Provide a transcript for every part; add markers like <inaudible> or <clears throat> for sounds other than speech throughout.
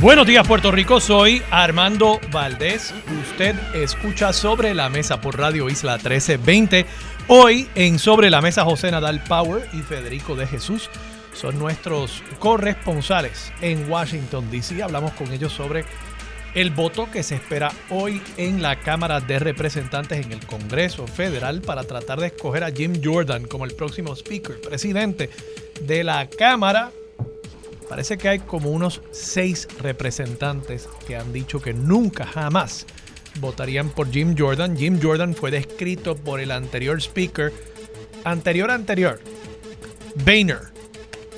Buenos días Puerto Rico, soy Armando Valdés. Usted escucha Sobre la Mesa por Radio Isla 1320. Hoy en Sobre la Mesa José Nadal Power y Federico de Jesús son nuestros corresponsales en Washington, D.C. Hablamos con ellos sobre el voto que se espera hoy en la Cámara de Representantes en el Congreso Federal para tratar de escoger a Jim Jordan como el próximo Speaker, presidente de la Cámara Parece que hay como unos seis representantes que han dicho que nunca, jamás votarían por Jim Jordan. Jim Jordan fue descrito por el anterior speaker, anterior, anterior, Boehner.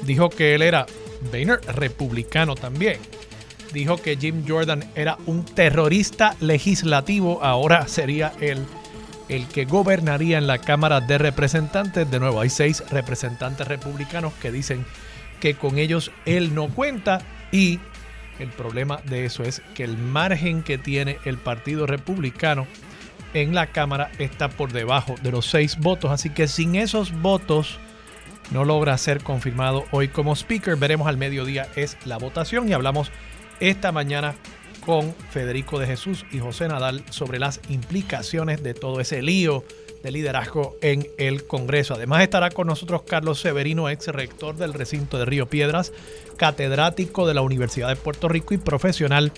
Dijo que él era, Boehner, republicano también. Dijo que Jim Jordan era un terrorista legislativo, ahora sería el, el que gobernaría en la Cámara de Representantes. De nuevo, hay seis representantes republicanos que dicen que con ellos él no cuenta y el problema de eso es que el margen que tiene el Partido Republicano en la Cámara está por debajo de los seis votos, así que sin esos votos no logra ser confirmado hoy como speaker. Veremos al mediodía es la votación y hablamos esta mañana con Federico de Jesús y José Nadal sobre las implicaciones de todo ese lío de liderazgo en el Congreso. Además estará con nosotros Carlos Severino, ex rector del recinto de Río Piedras, catedrático de la Universidad de Puerto Rico y profesional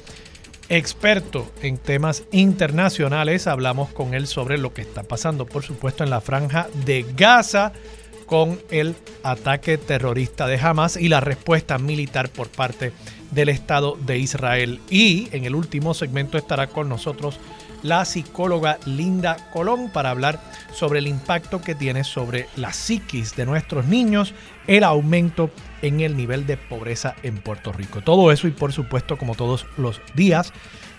experto en temas internacionales. Hablamos con él sobre lo que está pasando, por supuesto, en la franja de Gaza con el ataque terrorista de Hamas y la respuesta militar por parte del Estado de Israel. Y en el último segmento estará con nosotros la psicóloga Linda Colón para hablar sobre el impacto que tiene sobre la psiquis de nuestros niños el aumento en el nivel de pobreza en Puerto Rico. Todo eso y por supuesto como todos los días,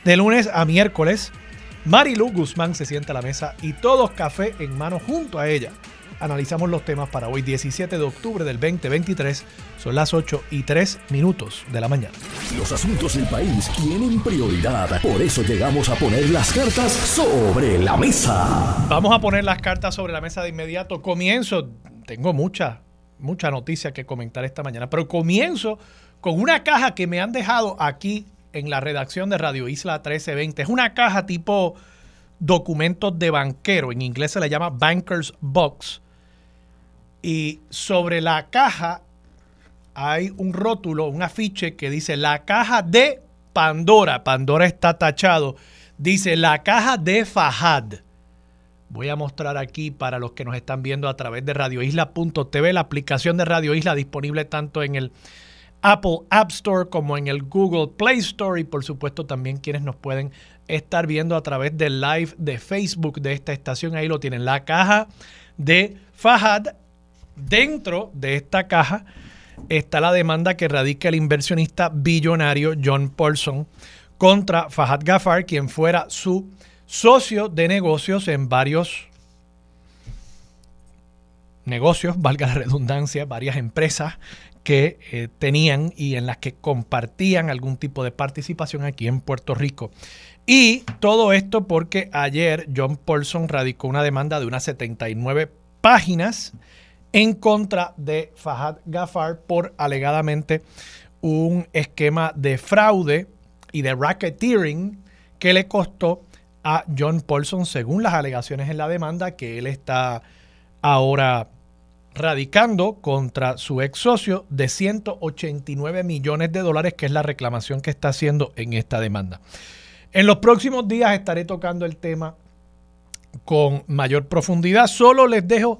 de lunes a miércoles, Marilu Guzmán se sienta a la mesa y todos café en mano junto a ella analizamos los temas para hoy 17 de octubre del 2023. Son las 8 y 3 minutos de la mañana. Los asuntos del país tienen prioridad. Por eso llegamos a poner las cartas sobre la mesa. Vamos a poner las cartas sobre la mesa de inmediato. Comienzo, tengo mucha, mucha noticia que comentar esta mañana, pero comienzo con una caja que me han dejado aquí en la redacción de Radio Isla 1320. Es una caja tipo documentos de banquero, en inglés se le llama Banker's Box y sobre la caja hay un rótulo, un afiche que dice la caja de Pandora. Pandora está tachado. Dice la caja de Fajad. Voy a mostrar aquí para los que nos están viendo a través de radioisla.tv, la aplicación de Radio Isla disponible tanto en el Apple App Store como en el Google Play Store y por supuesto también quienes nos pueden estar viendo a través del live de Facebook de esta estación. Ahí lo tienen, la caja de Fajad Dentro de esta caja está la demanda que radica el inversionista billonario John Paulson contra Fahad Gafar, quien fuera su socio de negocios en varios negocios, valga la redundancia, varias empresas que eh, tenían y en las que compartían algún tipo de participación aquí en Puerto Rico. Y todo esto porque ayer John Paulson radicó una demanda de unas 79 páginas en contra de Fahad Gafar por alegadamente un esquema de fraude y de racketeering que le costó a John Paulson, según las alegaciones en la demanda que él está ahora radicando contra su ex socio de 189 millones de dólares, que es la reclamación que está haciendo en esta demanda. En los próximos días estaré tocando el tema con mayor profundidad. Solo les dejo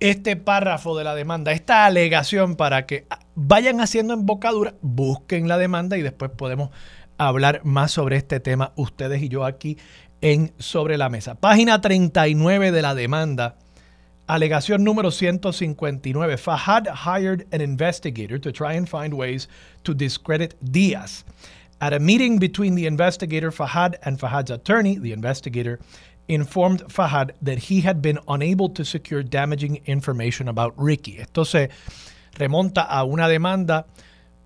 este párrafo de la demanda, esta alegación para que vayan haciendo embocadura, busquen la demanda y después podemos hablar más sobre este tema ustedes y yo aquí en Sobre la Mesa. Página 39 de la demanda. Alegación número 159. Fahad hired an investigator to try and find ways to discredit Diaz. At a meeting between the investigator Fahad and Fahad's attorney, the investigator informed Fahad that he had been unable to secure damaging information about Ricky. Esto se remonta a una demanda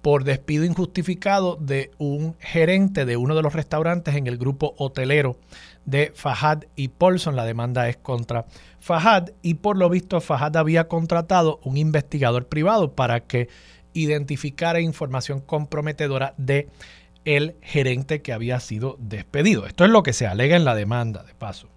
por despido injustificado de un gerente de uno de los restaurantes en el grupo hotelero de Fahad y Paulson. La demanda es contra Fahad y por lo visto Fahad había contratado un investigador privado para que identificara información comprometedora de el gerente que había sido despedido. Esto es lo que se alega en la demanda, de paso.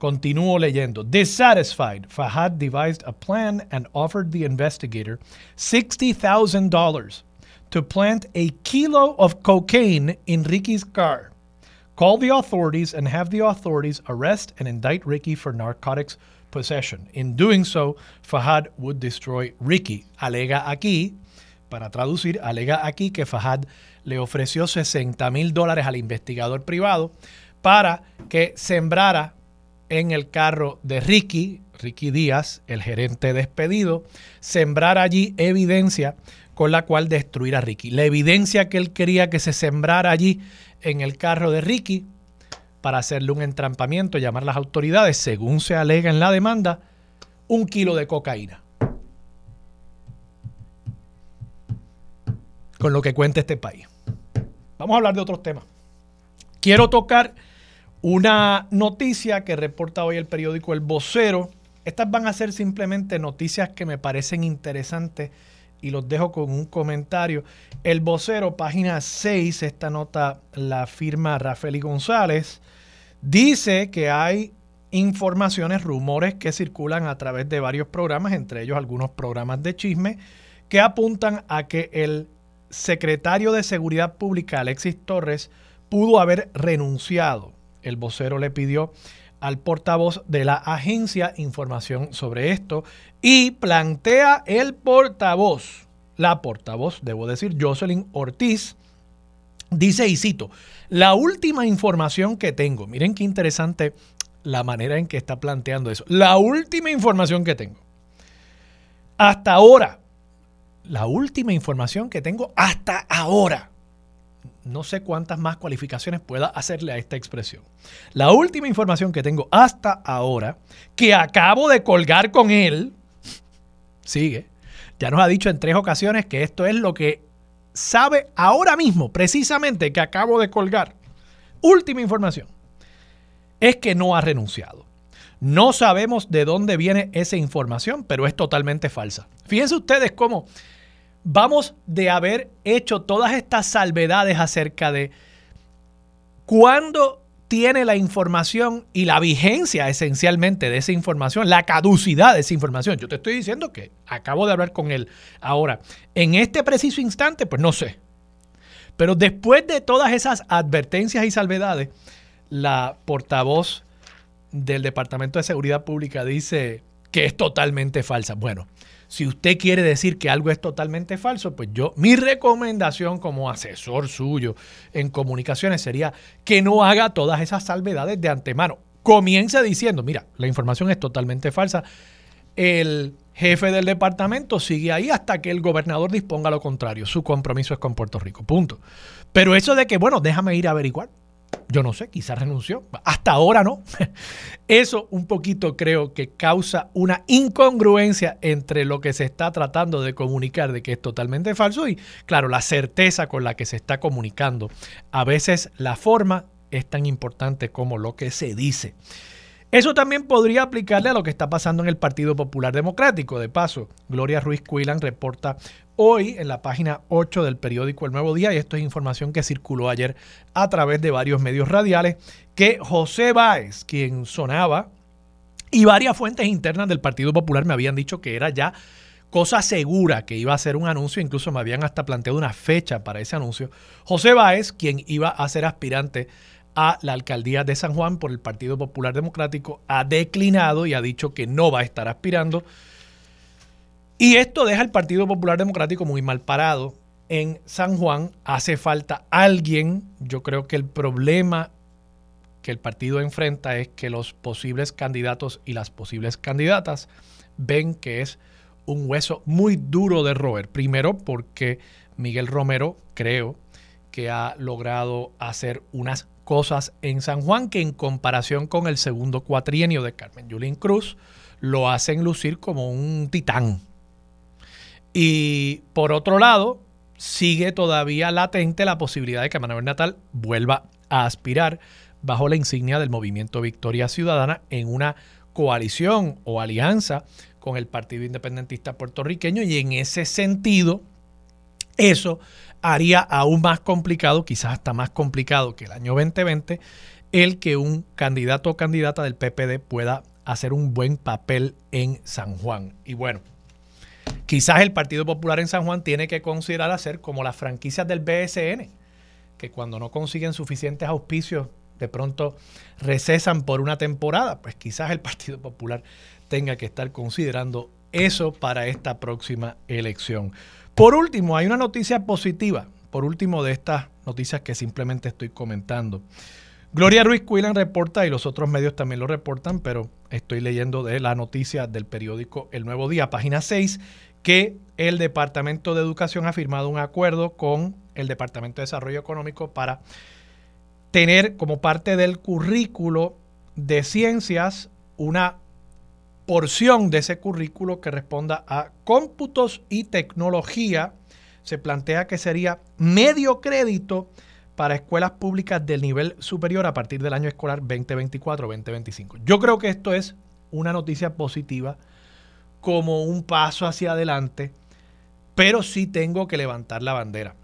Continúo leyendo. Dissatisfied, Fahad devised a plan and offered the investigator $60,000 to plant a kilo of cocaine in Ricky's car. Call the authorities and have the authorities arrest and indict Ricky for narcotics possession. In doing so, Fahad would destroy Ricky. Alega aquí, para traducir, alega aquí que Fahad le ofreció 60 mil dólares al investigador privado para que sembrara en el carro de Ricky, Ricky Díaz, el gerente despedido, sembrar allí evidencia con la cual destruir a Ricky. La evidencia que él quería que se sembrara allí en el carro de Ricky para hacerle un entrampamiento, llamar a las autoridades, según se alega en la demanda, un kilo de cocaína. Con lo que cuenta este país. Vamos a hablar de otros temas. Quiero tocar una noticia que reporta hoy el periódico El Vocero. Estas van a ser simplemente noticias que me parecen interesantes y los dejo con un comentario. El Vocero, página 6, esta nota la firma Rafael González, dice que hay informaciones, rumores que circulan a través de varios programas, entre ellos algunos programas de chisme, que apuntan a que el secretario de Seguridad Pública, Alexis Torres, pudo haber renunciado. El vocero le pidió al portavoz de la agencia información sobre esto y plantea el portavoz, la portavoz, debo decir, Jocelyn Ortiz, dice y cito, la última información que tengo, miren qué interesante la manera en que está planteando eso, la última información que tengo, hasta ahora, la última información que tengo hasta ahora. No sé cuántas más cualificaciones pueda hacerle a esta expresión. La última información que tengo hasta ahora, que acabo de colgar con él, sigue, ya nos ha dicho en tres ocasiones que esto es lo que sabe ahora mismo, precisamente que acabo de colgar. Última información, es que no ha renunciado. No sabemos de dónde viene esa información, pero es totalmente falsa. Fíjense ustedes cómo vamos de haber hecho todas estas salvedades acerca de cuándo tiene la información y la vigencia esencialmente de esa información, la caducidad de esa información. Yo te estoy diciendo que acabo de hablar con él. Ahora, en este preciso instante, pues no sé. Pero después de todas esas advertencias y salvedades, la portavoz del Departamento de Seguridad Pública dice que es totalmente falsa. Bueno, si usted quiere decir que algo es totalmente falso, pues yo, mi recomendación como asesor suyo en comunicaciones sería que no haga todas esas salvedades de antemano. Comience diciendo, mira, la información es totalmente falsa. El jefe del departamento sigue ahí hasta que el gobernador disponga lo contrario. Su compromiso es con Puerto Rico. Punto. Pero eso de que, bueno, déjame ir a averiguar. Yo no sé, quizás renunció. Hasta ahora no. <laughs> Eso un poquito creo que causa una incongruencia entre lo que se está tratando de comunicar de que es totalmente falso y, claro, la certeza con la que se está comunicando. A veces la forma es tan importante como lo que se dice. Eso también podría aplicarle a lo que está pasando en el Partido Popular Democrático. De paso, Gloria Ruiz Cuilan reporta hoy en la página 8 del periódico El Nuevo Día, y esto es información que circuló ayer a través de varios medios radiales, que José Báez, quien sonaba, y varias fuentes internas del Partido Popular me habían dicho que era ya cosa segura que iba a ser un anuncio, incluso me habían hasta planteado una fecha para ese anuncio. José Báez, quien iba a ser aspirante a la alcaldía de San Juan por el Partido Popular Democrático, ha declinado y ha dicho que no va a estar aspirando. Y esto deja al Partido Popular Democrático muy mal parado. En San Juan hace falta alguien. Yo creo que el problema que el partido enfrenta es que los posibles candidatos y las posibles candidatas ven que es un hueso muy duro de roer. Primero porque Miguel Romero, creo, que ha logrado hacer unas cosas en San Juan que en comparación con el segundo cuatrienio de Carmen Yulín Cruz lo hacen lucir como un titán. Y por otro lado, sigue todavía latente la posibilidad de que Manuel Natal vuelva a aspirar bajo la insignia del movimiento Victoria Ciudadana en una coalición o alianza con el Partido Independentista puertorriqueño y en ese sentido eso haría aún más complicado, quizás hasta más complicado que el año 2020, el que un candidato o candidata del PPD pueda hacer un buen papel en San Juan. Y bueno, quizás el Partido Popular en San Juan tiene que considerar hacer como las franquicias del BSN, que cuando no consiguen suficientes auspicios, de pronto recesan por una temporada, pues quizás el Partido Popular tenga que estar considerando eso para esta próxima elección. Por último, hay una noticia positiva, por último de estas noticias que simplemente estoy comentando. Gloria Ruiz Cuilan reporta y los otros medios también lo reportan, pero estoy leyendo de la noticia del periódico El Nuevo Día, página 6, que el Departamento de Educación ha firmado un acuerdo con el Departamento de Desarrollo Económico para tener como parte del currículo de ciencias una porción de ese currículo que responda a cómputos y tecnología, se plantea que sería medio crédito para escuelas públicas del nivel superior a partir del año escolar 2024-2025. Yo creo que esto es una noticia positiva como un paso hacia adelante, pero sí tengo que levantar la bandera.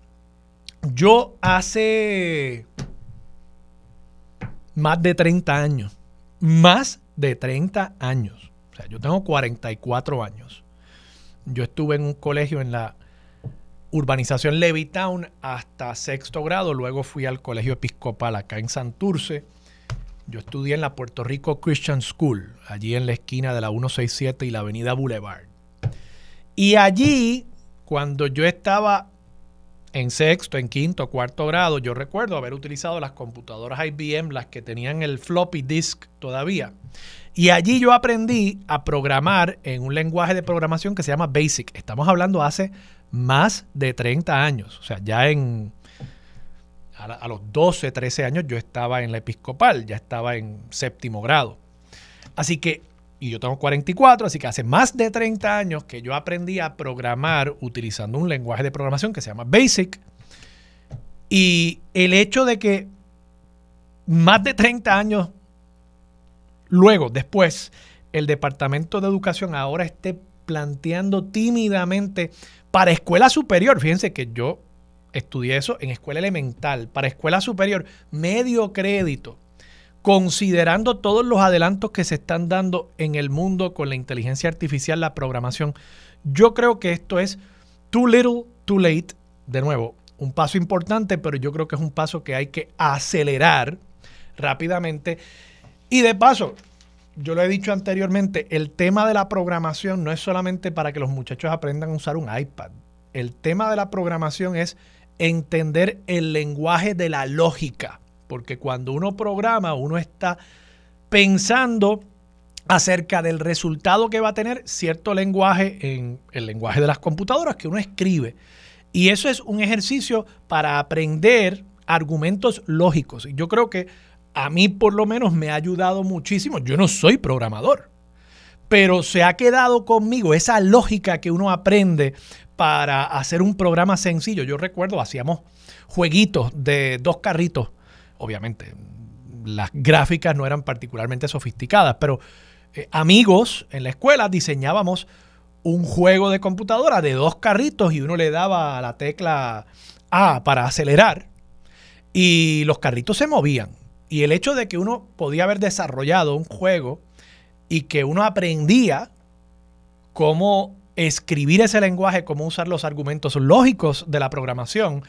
Yo hace más de 30 años, más de 30 años, o sea, yo tengo 44 años. Yo estuve en un colegio en la urbanización Levittown hasta sexto grado, luego fui al colegio episcopal acá en Santurce. Yo estudié en la Puerto Rico Christian School, allí en la esquina de la 167 y la avenida Boulevard. Y allí, cuando yo estaba en sexto, en quinto, cuarto grado, yo recuerdo haber utilizado las computadoras IBM, las que tenían el floppy disk todavía. Y allí yo aprendí a programar en un lenguaje de programación que se llama BASIC. Estamos hablando hace más de 30 años. O sea, ya en a, los 12, 13 años yo estaba en la episcopal, ya estaba en séptimo grado. Así que, y yo tengo 44, así que hace más de 30 años que yo aprendí a programar utilizando un lenguaje de programación que se llama BASIC. Y el hecho de que más de 30 años Luego, después, el Departamento de Educación ahora esté planteando tímidamente para escuela superior, fíjense que yo estudié eso en escuela elemental, para escuela superior, medio crédito, considerando todos los adelantos que se están dando en el mundo con la inteligencia artificial, la programación. Yo creo que esto es too little, too late. De nuevo, un paso importante, pero yo creo que es un paso que hay que acelerar rápidamente. Y de paso, yo lo he dicho anteriormente, el tema de la programación no es solamente para que los muchachos aprendan a usar un iPad. El tema de la programación es entender el lenguaje de la lógica, porque cuando uno programa, uno está pensando acerca del resultado que va a tener cierto lenguaje en el lenguaje de las computadoras que uno escribe. Y eso es un ejercicio para aprender argumentos lógicos. Y yo creo que a mí por lo menos me ha ayudado muchísimo. Yo no soy programador, pero se ha quedado conmigo esa lógica que uno aprende para hacer un programa sencillo. Yo recuerdo, hacíamos jueguitos de dos carritos. Obviamente, las gráficas no eran particularmente sofisticadas, pero eh, amigos en la escuela diseñábamos un juego de computadora de dos carritos y uno le daba la tecla A para acelerar y los carritos se movían. Y el hecho de que uno podía haber desarrollado un juego y que uno aprendía cómo escribir ese lenguaje, cómo usar los argumentos lógicos de la programación,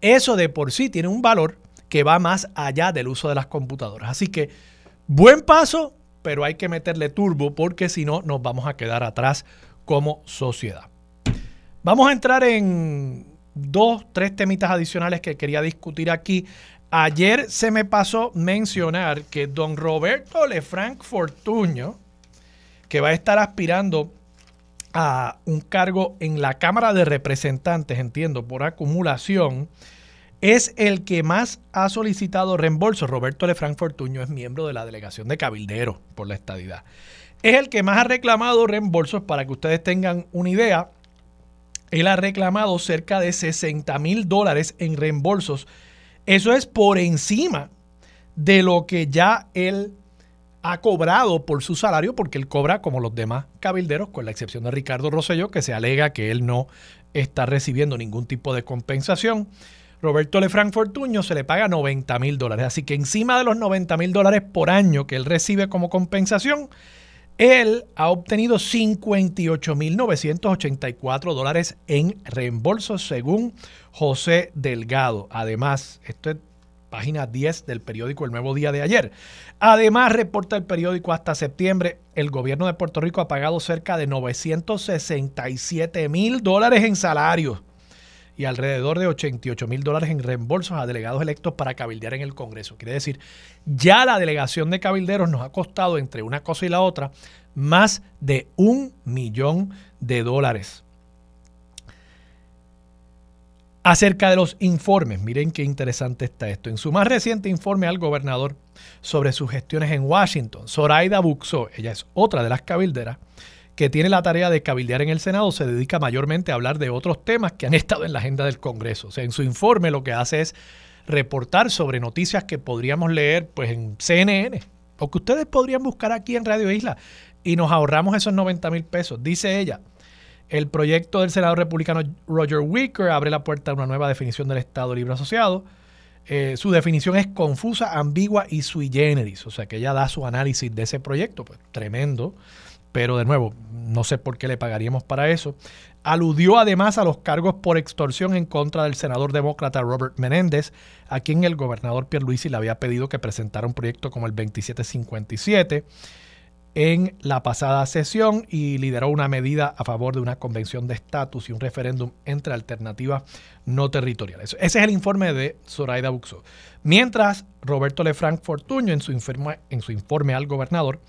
eso de por sí tiene un valor que va más allá del uso de las computadoras. Así que buen paso, pero hay que meterle turbo porque si no nos vamos a quedar atrás como sociedad. Vamos a entrar en dos, tres temitas adicionales que quería discutir aquí. Ayer se me pasó mencionar que don Roberto Lefranc Fortuño, que va a estar aspirando a un cargo en la Cámara de Representantes, entiendo, por acumulación, es el que más ha solicitado reembolso. Roberto Lefranc Fortuño es miembro de la delegación de Cabildero por la estadidad. Es el que más ha reclamado reembolsos para que ustedes tengan una idea. Él ha reclamado cerca de 60 mil dólares en reembolsos. Eso es por encima de lo que ya él ha cobrado por su salario, porque él cobra como los demás cabilderos, con la excepción de Ricardo Rosselló, que se alega que él no está recibiendo ningún tipo de compensación. Roberto Lefranc Fortuño se le paga 90 mil dólares. Así que encima de los 90 mil dólares por año que él recibe como compensación, él ha obtenido 58.984 dólares en reembolsos según José Delgado. Además, esto es página 10 del periódico El Nuevo Día de ayer. Además, reporta el periódico hasta septiembre, el gobierno de Puerto Rico ha pagado cerca de 967 mil dólares en salarios y alrededor de 88 mil dólares en reembolsos a delegados electos para cabildear en el Congreso. Quiere decir, ya la delegación de cabilderos nos ha costado entre una cosa y la otra más de un millón de dólares. Acerca de los informes, miren qué interesante está esto. En su más reciente informe al gobernador sobre sus gestiones en Washington, Zoraida Buxo, ella es otra de las cabilderas, que tiene la tarea de cabildear en el Senado, se dedica mayormente a hablar de otros temas que han <laughs> estado en la agenda del Congreso. O sea, en su informe lo que hace es reportar sobre noticias que podríamos leer pues en CNN o que ustedes podrían buscar aquí en Radio Isla y nos ahorramos esos 90 mil pesos. Dice ella, el proyecto del senador republicano Roger Wicker abre la puerta a una nueva definición del Estado Libre Asociado. Eh, su definición es confusa, ambigua y sui generis, o sea que ella da su análisis de ese proyecto, pues tremendo pero de nuevo, no sé por qué le pagaríamos para eso. Aludió además a los cargos por extorsión en contra del senador demócrata Robert Menéndez, a quien el gobernador Pierluisi le había pedido que presentara un proyecto como el 2757 en la pasada sesión y lideró una medida a favor de una convención de estatus y un referéndum entre alternativas no territoriales. Ese es el informe de Zoraida Buxo. Mientras Roberto Lefranc Fortuño en su informe, en su informe al gobernador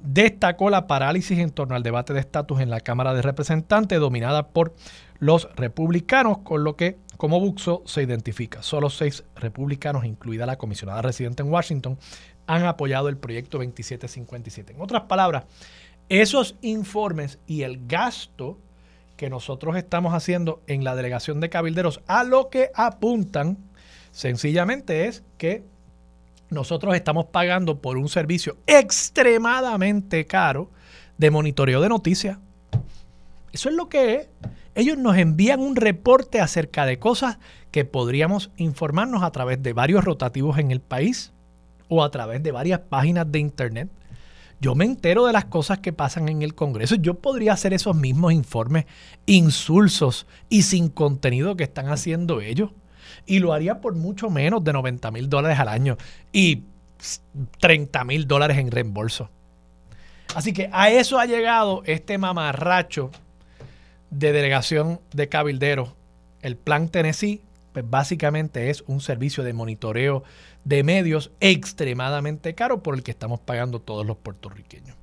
destacó la parálisis en torno al debate de estatus en la Cámara de Representantes dominada por los republicanos, con lo que como Buxo se identifica. Solo seis republicanos, incluida la comisionada residente en Washington, han apoyado el proyecto 2757. En otras palabras, esos informes y el gasto que nosotros estamos haciendo en la delegación de cabilderos a lo que apuntan sencillamente es que nosotros estamos pagando por un servicio extremadamente caro de monitoreo de noticias. Eso es lo que es. Ellos nos envían un reporte acerca de cosas que podríamos informarnos a través de varios rotativos en el país o a través de varias páginas de internet. Yo me entero de las cosas que pasan en el Congreso. Yo podría hacer esos mismos informes insulsos y sin contenido que están haciendo ellos y lo haría por mucho menos de 90 mil dólares al año y 30 mil dólares en reembolso. Así que a eso ha llegado este mamarracho de delegación de cabilderos. El plan Tennessee, pues básicamente es un servicio de monitoreo de medios extremadamente caro por el que estamos pagando todos los puertorriqueños.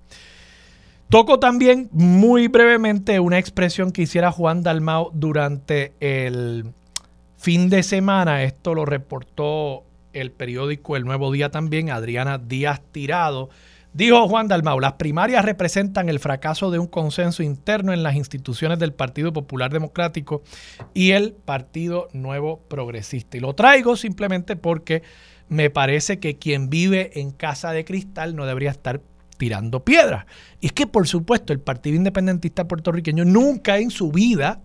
Toco también muy brevemente una expresión que hiciera Juan Dalmao durante el fin de semana, esto lo reportó el periódico El Nuevo Día también, Adriana Díaz Tirado. Dijo Juan Dalmau, las primarias representan el fracaso de un consenso interno en las instituciones del Partido Popular Democrático y el Partido Nuevo Progresista. Y lo traigo simplemente porque me parece que quien vive en casa de cristal no debería estar tirando piedras. Y es que, por supuesto, el Partido Independentista puertorriqueño nunca en su vida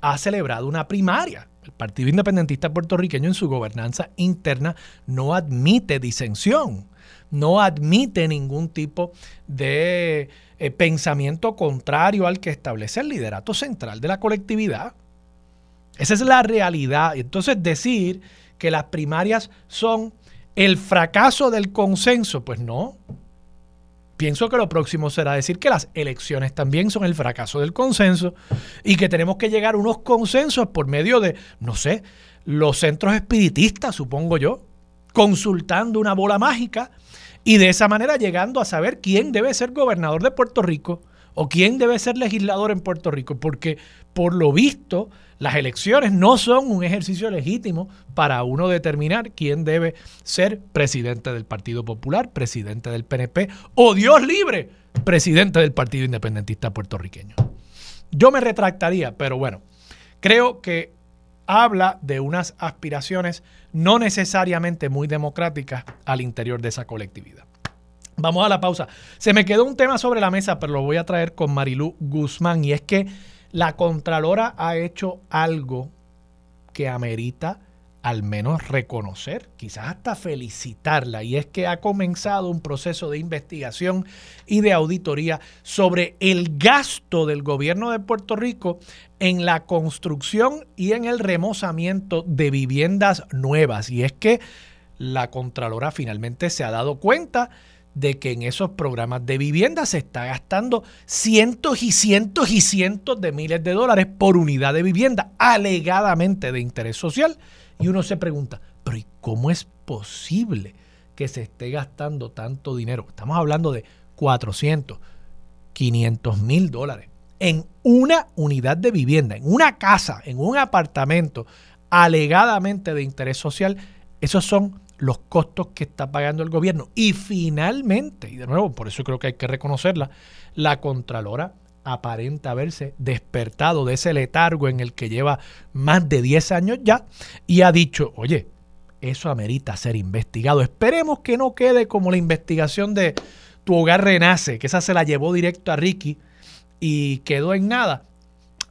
ha celebrado una primaria. El Partido Independentista puertorriqueño en su gobernanza interna no admite disensión, no admite ningún tipo de eh, pensamiento contrario al que establece el liderato central de la colectividad. Esa es la realidad. Entonces decir que las primarias son el fracaso del consenso, pues no, pienso que lo próximo será decir que las elecciones también son el fracaso del consenso y que tenemos que llegar a unos consensos por medio de, no sé, los centros espiritistas, supongo yo, consultando una bola mágica y de esa manera llegando a saber quién debe ser gobernador de Puerto Rico ¿O quién debe ser legislador en Puerto Rico? Porque por lo visto las elecciones no son un ejercicio legítimo para uno determinar quién debe ser presidente del Partido Popular, presidente del PNP o Dios libre, presidente del Partido Independentista puertorriqueño. Yo me retractaría, pero bueno, creo que habla de unas aspiraciones no necesariamente muy democráticas al interior de esa colectividad. Vamos a la pausa. Se me quedó un tema sobre la mesa, pero lo voy a traer con Marilú Guzmán, y es que la Contralora ha hecho algo que amerita al menos reconocer, quizás hasta felicitarla, y es que ha comenzado un proceso de investigación y de auditoría sobre el gasto del gobierno de Puerto Rico en la construcción y en el remozamiento de viviendas nuevas. Y es que la Contralora finalmente se ha dado cuenta de que en esos programas de vivienda se está gastando cientos y cientos y cientos de miles de dólares por unidad de vivienda, alegadamente de interés social. Y uno se pregunta, pero ¿y cómo es posible que se esté gastando tanto dinero? Estamos hablando de 400, 500 mil dólares en una unidad de vivienda, en una casa, en un apartamento, alegadamente de interés social. Esos son los costos que está pagando el gobierno. Y finalmente, y de nuevo, por eso creo que hay que reconocerla, la Contralora aparenta haberse despertado de ese letargo en el que lleva más de 10 años ya y ha dicho, oye, eso amerita ser investigado. Esperemos que no quede como la investigación de Tu hogar renace, que esa se la llevó directo a Ricky y quedó en nada.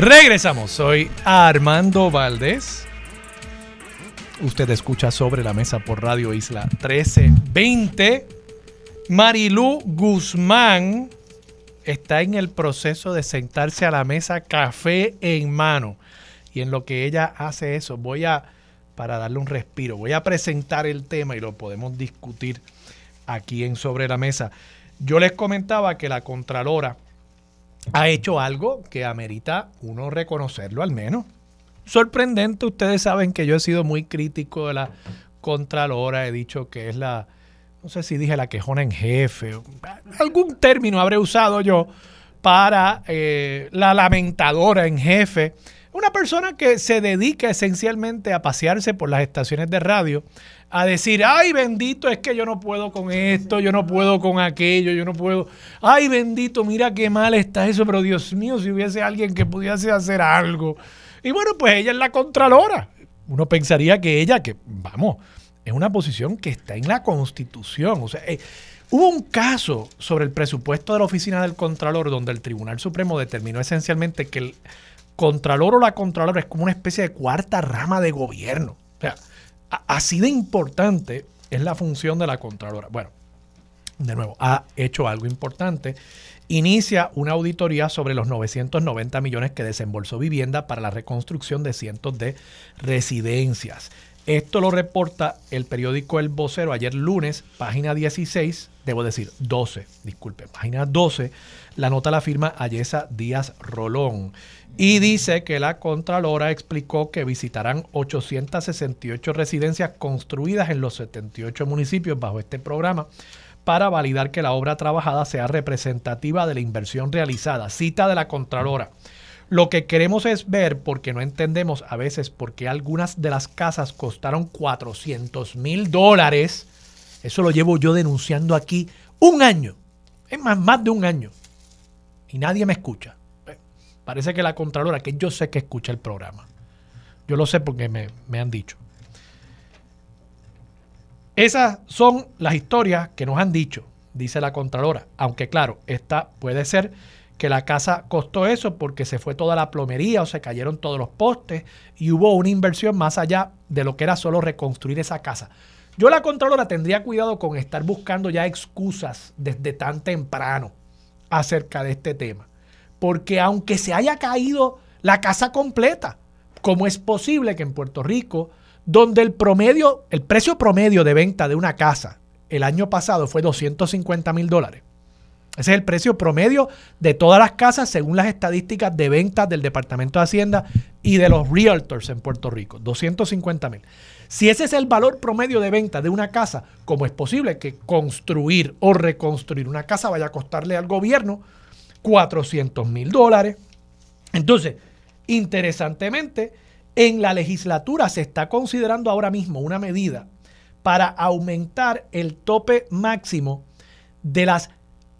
Regresamos, soy Armando Valdés. Usted escucha sobre la mesa por Radio Isla 1320. Marilú Guzmán está en el proceso de sentarse a la mesa café en mano. Y en lo que ella hace eso, voy a, para darle un respiro, voy a presentar el tema y lo podemos discutir aquí en Sobre la Mesa. Yo les comentaba que la Contralora ha hecho algo que amerita uno reconocerlo al menos. Sorprendente, ustedes saben que yo he sido muy crítico de la Contralora, he dicho que es la, no sé si dije la quejona en jefe, algún término habré usado yo para eh, la lamentadora en jefe. Una persona que se dedica esencialmente a pasearse por las estaciones de radio a decir, ay bendito, es que yo no puedo con esto, yo no puedo con aquello, yo no puedo, ay bendito, mira qué mal está eso, pero Dios mío, si hubiese alguien que pudiese hacer algo. Y bueno, pues ella es la contralora. Uno pensaría que ella, que vamos, es una posición que está en la constitución. O sea, eh, hubo un caso sobre el presupuesto de la oficina del contralor donde el Tribunal Supremo determinó esencialmente que el contralor o la contralora es como una especie de cuarta rama de gobierno. O sea, así de importante es la función de la Contralora. Bueno, de nuevo, ha hecho algo importante. Inicia una auditoría sobre los 990 millones que desembolsó vivienda para la reconstrucción de cientos de residencias. Esto lo reporta el periódico El Vocero ayer lunes, página 16, debo decir 12, disculpe, página 12, la nota la firma Ayesa Díaz Rolón. Y dice que la Contralora explicó que visitarán 868 residencias construidas en los 78 municipios bajo este programa para validar que la obra trabajada sea representativa de la inversión realizada. Cita de la Contralora. Lo que queremos es ver, porque no entendemos a veces por qué algunas de las casas costaron 400 mil dólares. Eso lo llevo yo denunciando aquí un año. Es más, más de un año. Y nadie me escucha. Parece que la Contralora, que yo sé que escucha el programa. Yo lo sé porque me, han dicho. Esas son las historias que nos han dicho, dice la Contralora. Aunque claro, esta puede ser que la casa costó eso porque se fue toda la plomería o se cayeron todos los postes y hubo una inversión más allá de lo que era solo reconstruir esa casa. Yo la Contralora tendría cuidado con estar buscando ya excusas desde tan temprano acerca de este tema porque aunque se haya caído la casa completa, ¿cómo es posible que en Puerto Rico, donde el promedio, el precio promedio de venta de una casa el año pasado fue 250 mil dólares? Ese es el precio promedio de todas las casas según las estadísticas de ventas del Departamento de Hacienda y de los realtors en Puerto Rico. 250 mil. Si ese es el valor promedio de venta de una casa, ¿cómo es posible que construir o reconstruir una casa vaya a costarle al gobierno 400 mil dólares? Entonces, interesantemente, en la legislatura se está considerando ahora mismo una medida para aumentar el tope máximo de las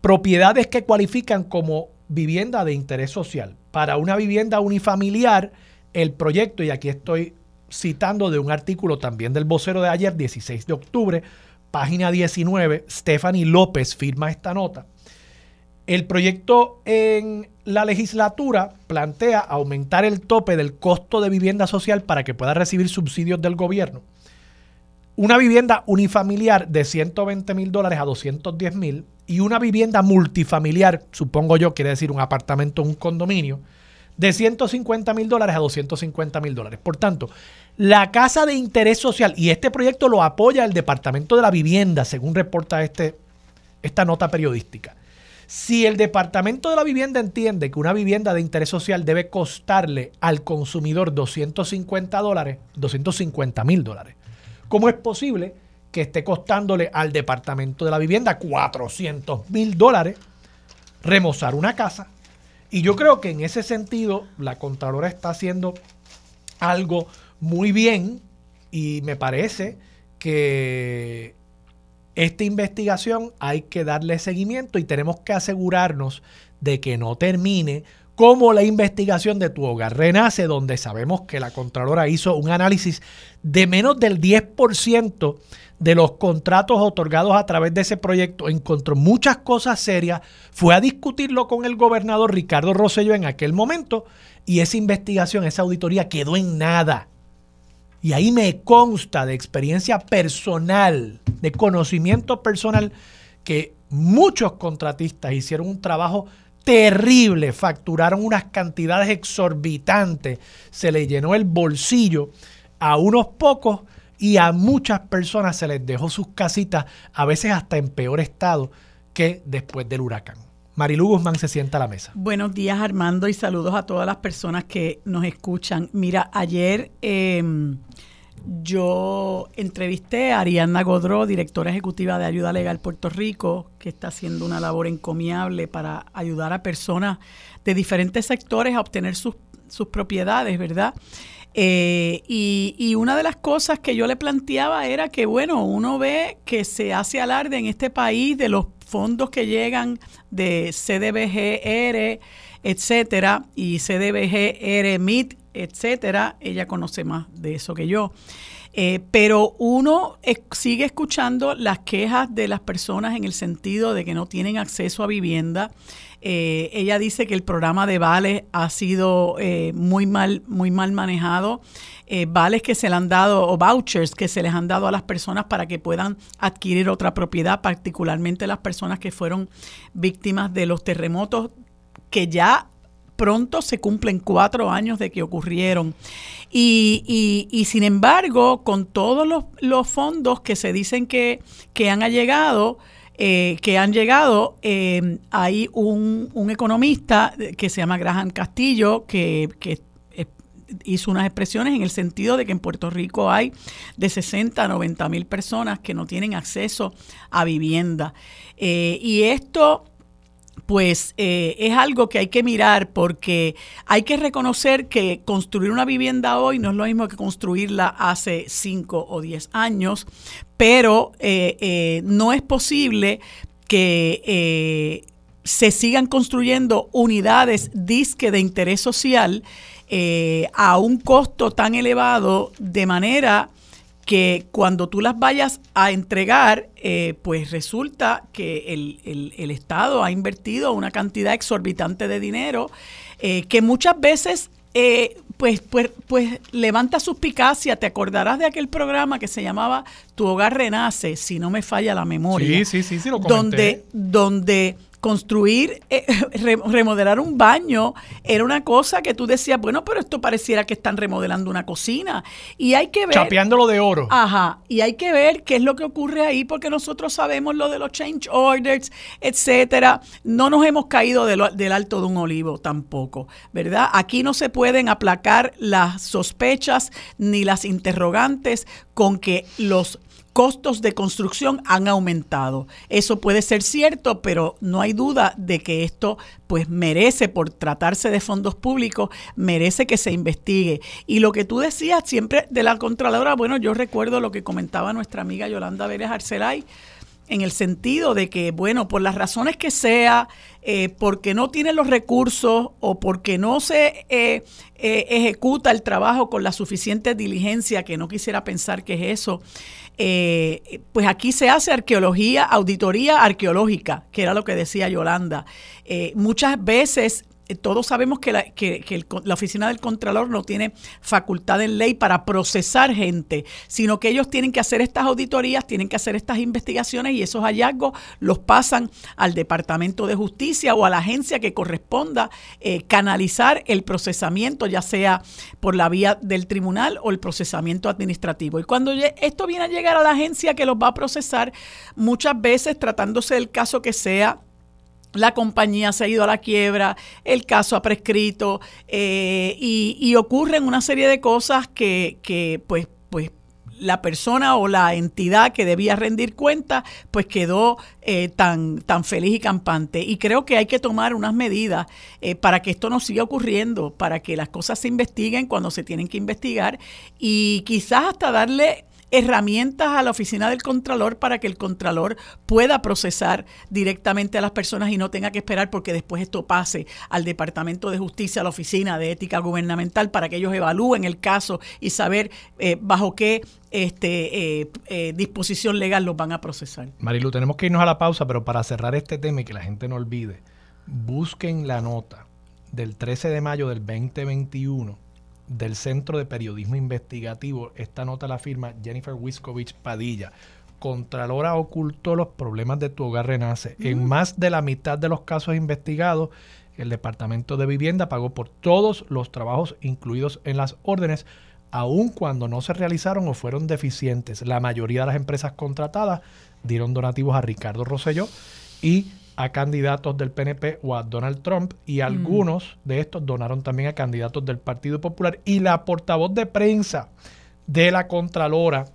propiedades que cualifican como vivienda de interés social. Para una vivienda unifamiliar, el proyecto, y aquí estoy citando de un artículo también del vocero de ayer, 16 de octubre, página 19, Stephanie López firma esta nota. El proyecto en la legislatura plantea aumentar el tope del costo de vivienda social para que pueda recibir subsidios del gobierno. Una vivienda unifamiliar de 120 mil dólares a 210 mil y una vivienda multifamiliar, supongo yo, quiere decir un apartamento, un condominio, de 150 mil dólares a 250 mil dólares. Por tanto, la casa de interés social, y este proyecto lo apoya el Departamento de la Vivienda, según reporta este, esta nota periodística. Si el Departamento de la Vivienda entiende que una vivienda de interés social debe costarle al consumidor 250 dólares, 250 mil dólares, ¿cómo es posible que esté costándole al Departamento de la Vivienda 400 mil dólares remozar una casa? Y yo creo que en ese sentido la Contralora está haciendo algo muy bien y me parece que esta investigación hay que darle seguimiento y tenemos que asegurarnos de que no termine como la investigación de tu hogar renace, donde sabemos que la Contralora hizo un análisis de menos del 10% de los contratos otorgados a través de ese proyecto, encontró muchas cosas serias, fue a discutirlo con el gobernador Ricardo Rosselló en aquel momento y esa investigación, esa auditoría quedó en nada. Y ahí me consta de experiencia personal, de conocimiento personal, que muchos contratistas hicieron un trabajo terrible, facturaron unas cantidades exorbitantes, se le llenó el bolsillo a unos pocos y a muchas personas se les dejó sus casitas, a veces hasta en peor estado que después del huracán. Marilu Guzmán se sienta a la mesa. Buenos días Armando y saludos a todas las personas que nos escuchan. Mira, ayer em, yo entrevisté a Ariana Godró, directora ejecutiva de Ayuda Legal Puerto Rico, que está haciendo una labor encomiable para ayudar a personas de diferentes sectores a obtener sus, sus propiedades, ¿verdad? Eh, y, una de las cosas que yo le planteaba era que, bueno, uno ve que se hace alarde en este país de los fondos que llegan de CDBGR, etcétera, y CDBGR MIT, etcétera. Ella conoce más de eso que yo. Eh, pero uno sigue escuchando las quejas de las personas en el sentido de que no tienen acceso a vivienda. Eh, ella dice que el programa de vales ha sido eh, muy, mal, muy mal manejado. vales que se le han dado o vouchers que se les han dado a las personas para que puedan adquirir otra propiedad, particularmente las personas que fueron víctimas de los terremotos que ya pronto se cumplen cuatro años de que ocurrieron. Y, y, sin embargo, con todos los, fondos que se dicen que, que han llegado, eh, que han llegado, eh, hay un, un, economista que se llama Graham Castillo, que, que hizo unas expresiones en el sentido de que en Puerto Rico hay de 60 a 90 mil personas que no tienen acceso a vivienda. Eh, y esto pues eh, es algo que hay que mirar porque hay que reconocer que construir una vivienda hoy no es lo mismo que construirla hace 5 o 10 años, pero eh, eh, no es posible que se sigan construyendo unidades disque de interés social a un costo tan elevado de manera que cuando tú las vayas a entregar, eh, pues resulta que el, Estado ha invertido una cantidad exorbitante de dinero eh, que muchas veces eh, pues, pues, pues levanta suspicacia. Te acordarás de aquel programa que se llamaba Tu hogar renace, si no me falla la memoria. Sí, sí, sí, sí lo Donde, donde construir, eh, remodelar un baño era una cosa que tú decías, bueno, pero esto pareciera que están remodelando una cocina. Y hay que ver... Chapeándolo de oro. Ajá, y hay que ver qué es lo que ocurre ahí, porque nosotros sabemos lo de los change orders, etcétera. No nos hemos caído del alto de un olivo tampoco, ¿verdad? Aquí no se pueden aplacar las sospechas ni las interrogantes con que los costos de construcción han aumentado. Eso puede ser cierto, pero no hay duda de que esto pues merece, por tratarse de fondos públicos, merece que se investigue. Y lo que tú decías siempre de la Contralora, bueno, yo recuerdo lo que comentaba nuestra amiga Yolanda Vélez Arcelay, en el sentido de que, bueno, por las razones que sea, eh, porque no tiene los recursos o porque no se eh, eh, ejecuta el trabajo con la suficiente diligencia, que no quisiera pensar que es eso, pues aquí se hace arqueología, auditoría arqueológica, que era lo que decía Yolanda. Muchas veces todos sabemos que, la, que, la, oficina del Contralor no tiene facultad en ley para procesar gente, sino que ellos tienen que hacer estas auditorías, tienen que hacer estas investigaciones y esos hallazgos los pasan al Departamento de Justicia o a la agencia que corresponda eh, canalizar el procesamiento, ya sea por la vía del tribunal o el procesamiento administrativo. Y cuando esto viene a llegar a la agencia que los va a procesar, muchas veces tratándose del caso que sea, la compañía se ha ido a la quiebra, el caso ha prescrito eh, y, ocurren una serie de cosas que, pues, pues la persona o la entidad que debía rendir cuenta, pues quedó eh, tan, tan feliz y campante. Y creo que hay que tomar unas medidas eh, para que esto no siga ocurriendo, para que las cosas se investiguen cuando se tienen que investigar y quizás hasta darle herramientas a la oficina del Contralor para que el Contralor pueda procesar directamente a las personas y no tenga que esperar porque después esto pase al Departamento de Justicia, a la Oficina de Ética Gubernamental, para que ellos evalúen el caso y saber eh, bajo qué este, eh, eh, disposición legal los van a procesar. Marilu, tenemos que irnos a la pausa, pero para cerrar este tema y que la gente no olvide, busquen la nota del 13 de mayo del 2021 del Centro de Periodismo Investigativo. Esta nota la firma Jennifer Wiskovich Padilla. Contralora ocultó los problemas de tu hogar renace. En más de la mitad de los casos investigados, el Departamento de Vivienda pagó por todos los trabajos incluidos en las órdenes, aun cuando no se realizaron o fueron deficientes. La mayoría de las empresas contratadas dieron donativos a Ricardo Rosselló y a candidatos del PNP o a Donald Trump y mm. algunos de estos donaron también a candidatos del Partido Popular y la portavoz de prensa de la Contralora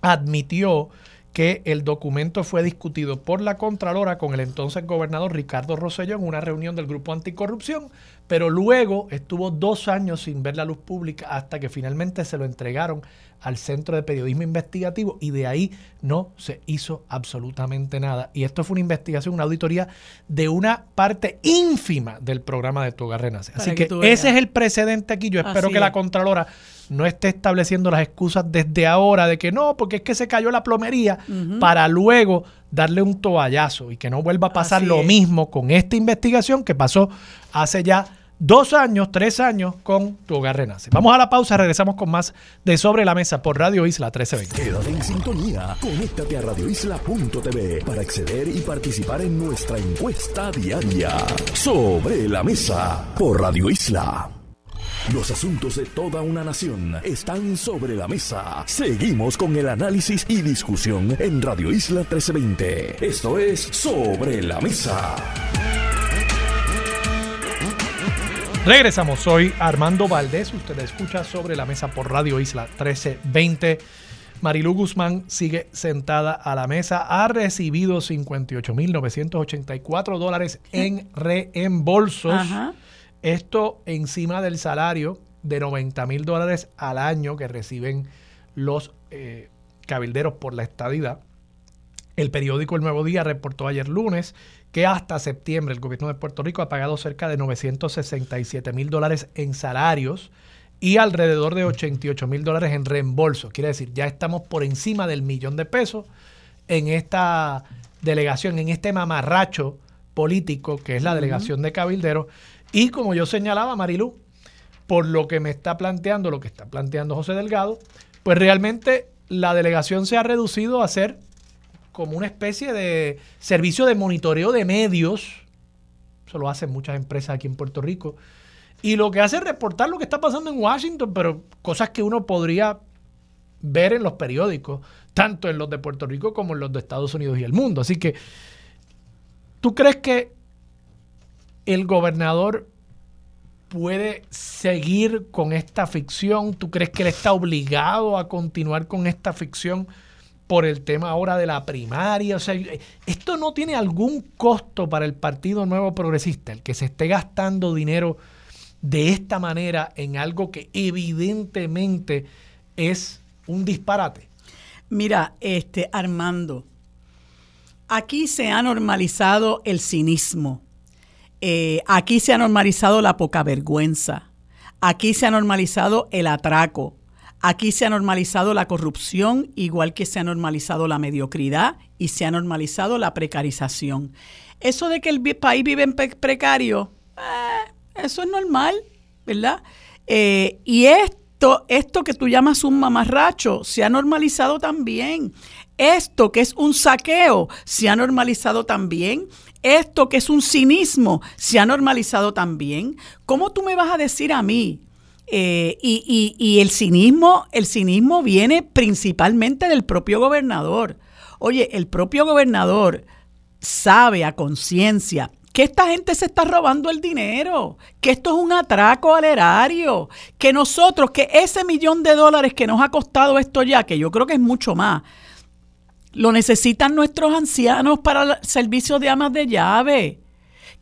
admitió que el documento fue discutido por la Contralora con el entonces gobernador Ricardo Rosselló en una reunión del Grupo Anticorrupción, pero luego estuvo dos años sin ver la luz pública hasta que finalmente se lo entregaron al Centro de Periodismo Investigativo y de ahí no se hizo absolutamente nada. Y esto fue una investigación, una auditoría de una parte ínfima del programa de Tu Hogar Renace. Así que, ese es el precedente aquí. Yo espero que la Contralora no esté estableciendo las excusas desde ahora de que no, porque es que se cayó la plomería, para luego darle un toallazo y que no vuelva a pasar lo mismo con esta investigación que pasó hace ya dos años, tres años con Tu Hogar Renace. Vamos a la pausa, regresamos con más de Sobre la Mesa por Radio Isla 1320. Quédate en sintonía, conéctate a radioisla.tv para acceder y participar en nuestra encuesta diaria. Sobre la Mesa por Radio Isla. Los asuntos de toda una nación están sobre la mesa. Seguimos con el análisis y discusión en Radio Isla 1320. Esto es Sobre la Mesa. Regresamos, soy Armando Valdés, usted escucha sobre la mesa por Radio Isla 1320. Marilu Guzmán sigue sentada a la mesa, ha recibido 58.984 dólares en reembolsos. Esto encima del salario de 90 mil dólares al año que reciben los eh, cabilderos por la estadidad. El periódico El Nuevo Día reportó ayer lunes que hasta septiembre el gobierno de Puerto Rico ha pagado cerca de 967 mil dólares en salarios y alrededor de 88 mil dólares en reembolso. Quiere decir, ya estamos por encima del millón de pesos en esta delegación, en este mamarracho político que es la delegación de cabilderos. Y como yo señalaba, Marilú, por lo que me está planteando, lo que está planteando José Delgado, pues realmente la delegación se ha reducido a ser como una especie de servicio de monitoreo de medios. Eso lo hacen muchas empresas aquí en Puerto Rico. Y lo que hace es reportar lo que está pasando en Washington, pero cosas que uno podría ver en los periódicos, tanto en los de Puerto Rico como en los de Estados Unidos y el mundo. Así que, ¿tú crees que el gobernador puede seguir con esta ficción? ¿Tú crees que él está obligado a continuar con esta ficción por el tema ahora de la primaria? O sea, ¿esto no tiene algún costo para el Partido Nuevo Progresista, el que se esté gastando dinero de esta manera en algo que evidentemente es un disparate? Mira, este Armando, aquí se ha normalizado el cinismo eh, aquí se ha normalizado la poca vergüenza. Aquí se ha normalizado el atraco. Aquí se ha normalizado la corrupción, igual que se ha normalizado la mediocridad y se ha normalizado la precarización. Eso de que el país vive en precario, eh, eso es normal, ¿verdad? Eh, y esto, esto que tú llamas un mamarracho, se ha normalizado también. Esto que es un saqueo, se ha normalizado también esto que es un cinismo se ha normalizado también. ¿Cómo tú me vas a decir a mí? Eh, y, el cinismo, el cinismo viene principalmente del propio gobernador. Oye, el propio gobernador sabe a conciencia que esta gente se está robando el dinero, que esto es un atraco al erario, que nosotros, que ese millón de dólares que nos ha costado esto ya, que yo creo que es mucho más, lo necesitan nuestros ancianos para el servicio de amas de llave.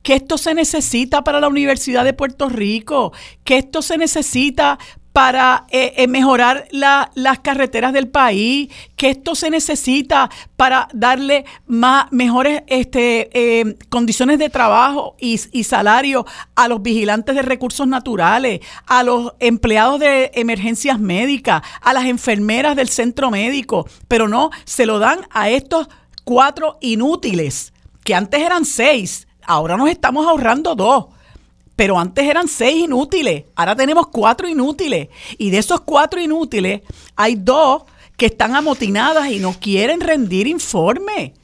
Que esto se necesita para la Universidad de Puerto Rico. Que esto se necesita para eh, eh, mejorar las carreteras del país, que esto se necesita para darle más, mejores este, eh, condiciones de trabajo y, y, salario a los vigilantes de recursos naturales, a los empleados de emergencias médicas, a las enfermeras del centro médico, pero no, se lo dan a estos cuatro inútiles, que antes eran seis, ahora nos estamos ahorrando dos pero antes eran seis inútiles, ahora tenemos cuatro inútiles. Y de esos cuatro inútiles, hay dos que están amotinadas y no quieren rendir informe.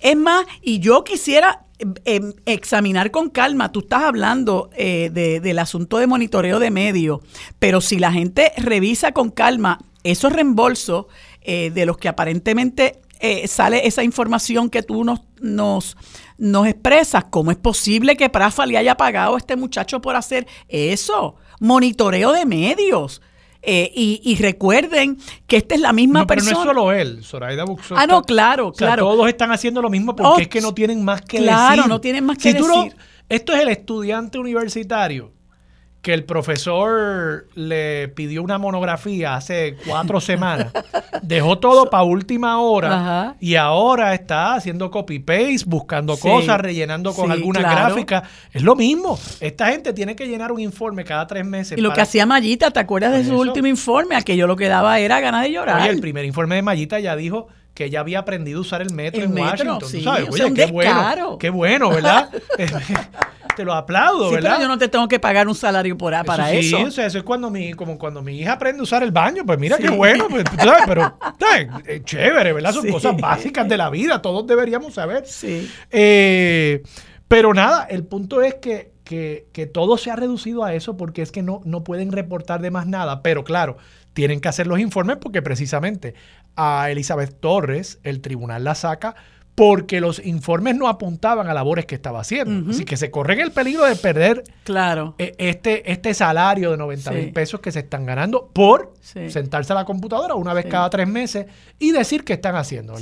Es más, y yo quisiera em, em, examinar con calma, tú estás hablando eh, del asunto de monitoreo de medios, pero si la gente revisa con calma esos reembolsos eh, de los que aparentemente eh, sale esa información que tú nos, nos, nos expresas, ¿cómo es posible que Prafa le haya pagado a este muchacho por hacer eso? Monitoreo de medios. Eh, y, recuerden que esta es la misma persona. Pero no es solo él, Zoraida Buxo. Ah, no, claro, claro. Todos están haciendo lo mismo porque oh, es que no tienen más que decir. Claro, no tienen más que decir. esto es el estudiante universitario que el profesor le pidió una monografía hace cuatro <laughs> semanas, dejó todo para última hora y ahora está haciendo copy-paste, buscando cosas, rellenando con alguna gráfica. Es lo mismo. Esta gente tiene que llenar un informe cada tres meses. Y lo que hacía Mallita, ¿te acuerdas de su último informe? Aquello lo que daba era ganas de llorar. Oye, el primer informe de Mallita ya dijo que ella había aprendido a usar el metro en Washington. sabes? Oye, qué bueno, qué bueno, ¿verdad? <laughs> te lo aplaudo, sí, ¿verdad? Pero yo no te tengo que pagar un salario por, para eso. Sí, o sea, eso es cuando mi, como cuando mi hija aprende a usar el baño, pues mira qué bueno, pues, ¿sabes? pero ¿sabes? chévere, ¿verdad? Son cosas básicas de la vida, todos deberíamos saber. Sí. Eh, pero nada, el punto es que, que, que, todo se ha reducido a eso porque es que no, no pueden reportar de más nada, pero claro, tienen que hacer los informes porque precisamente a Elizabeth Torres el tribunal la saca porque los informes no apuntaban a labores que estaba haciendo. Así que se corren el peligro de perder claro. E, este, este salario de 90 mil pesos que se están ganando por sentarse a la computadora una vez cada tres meses y decir que están haciendo.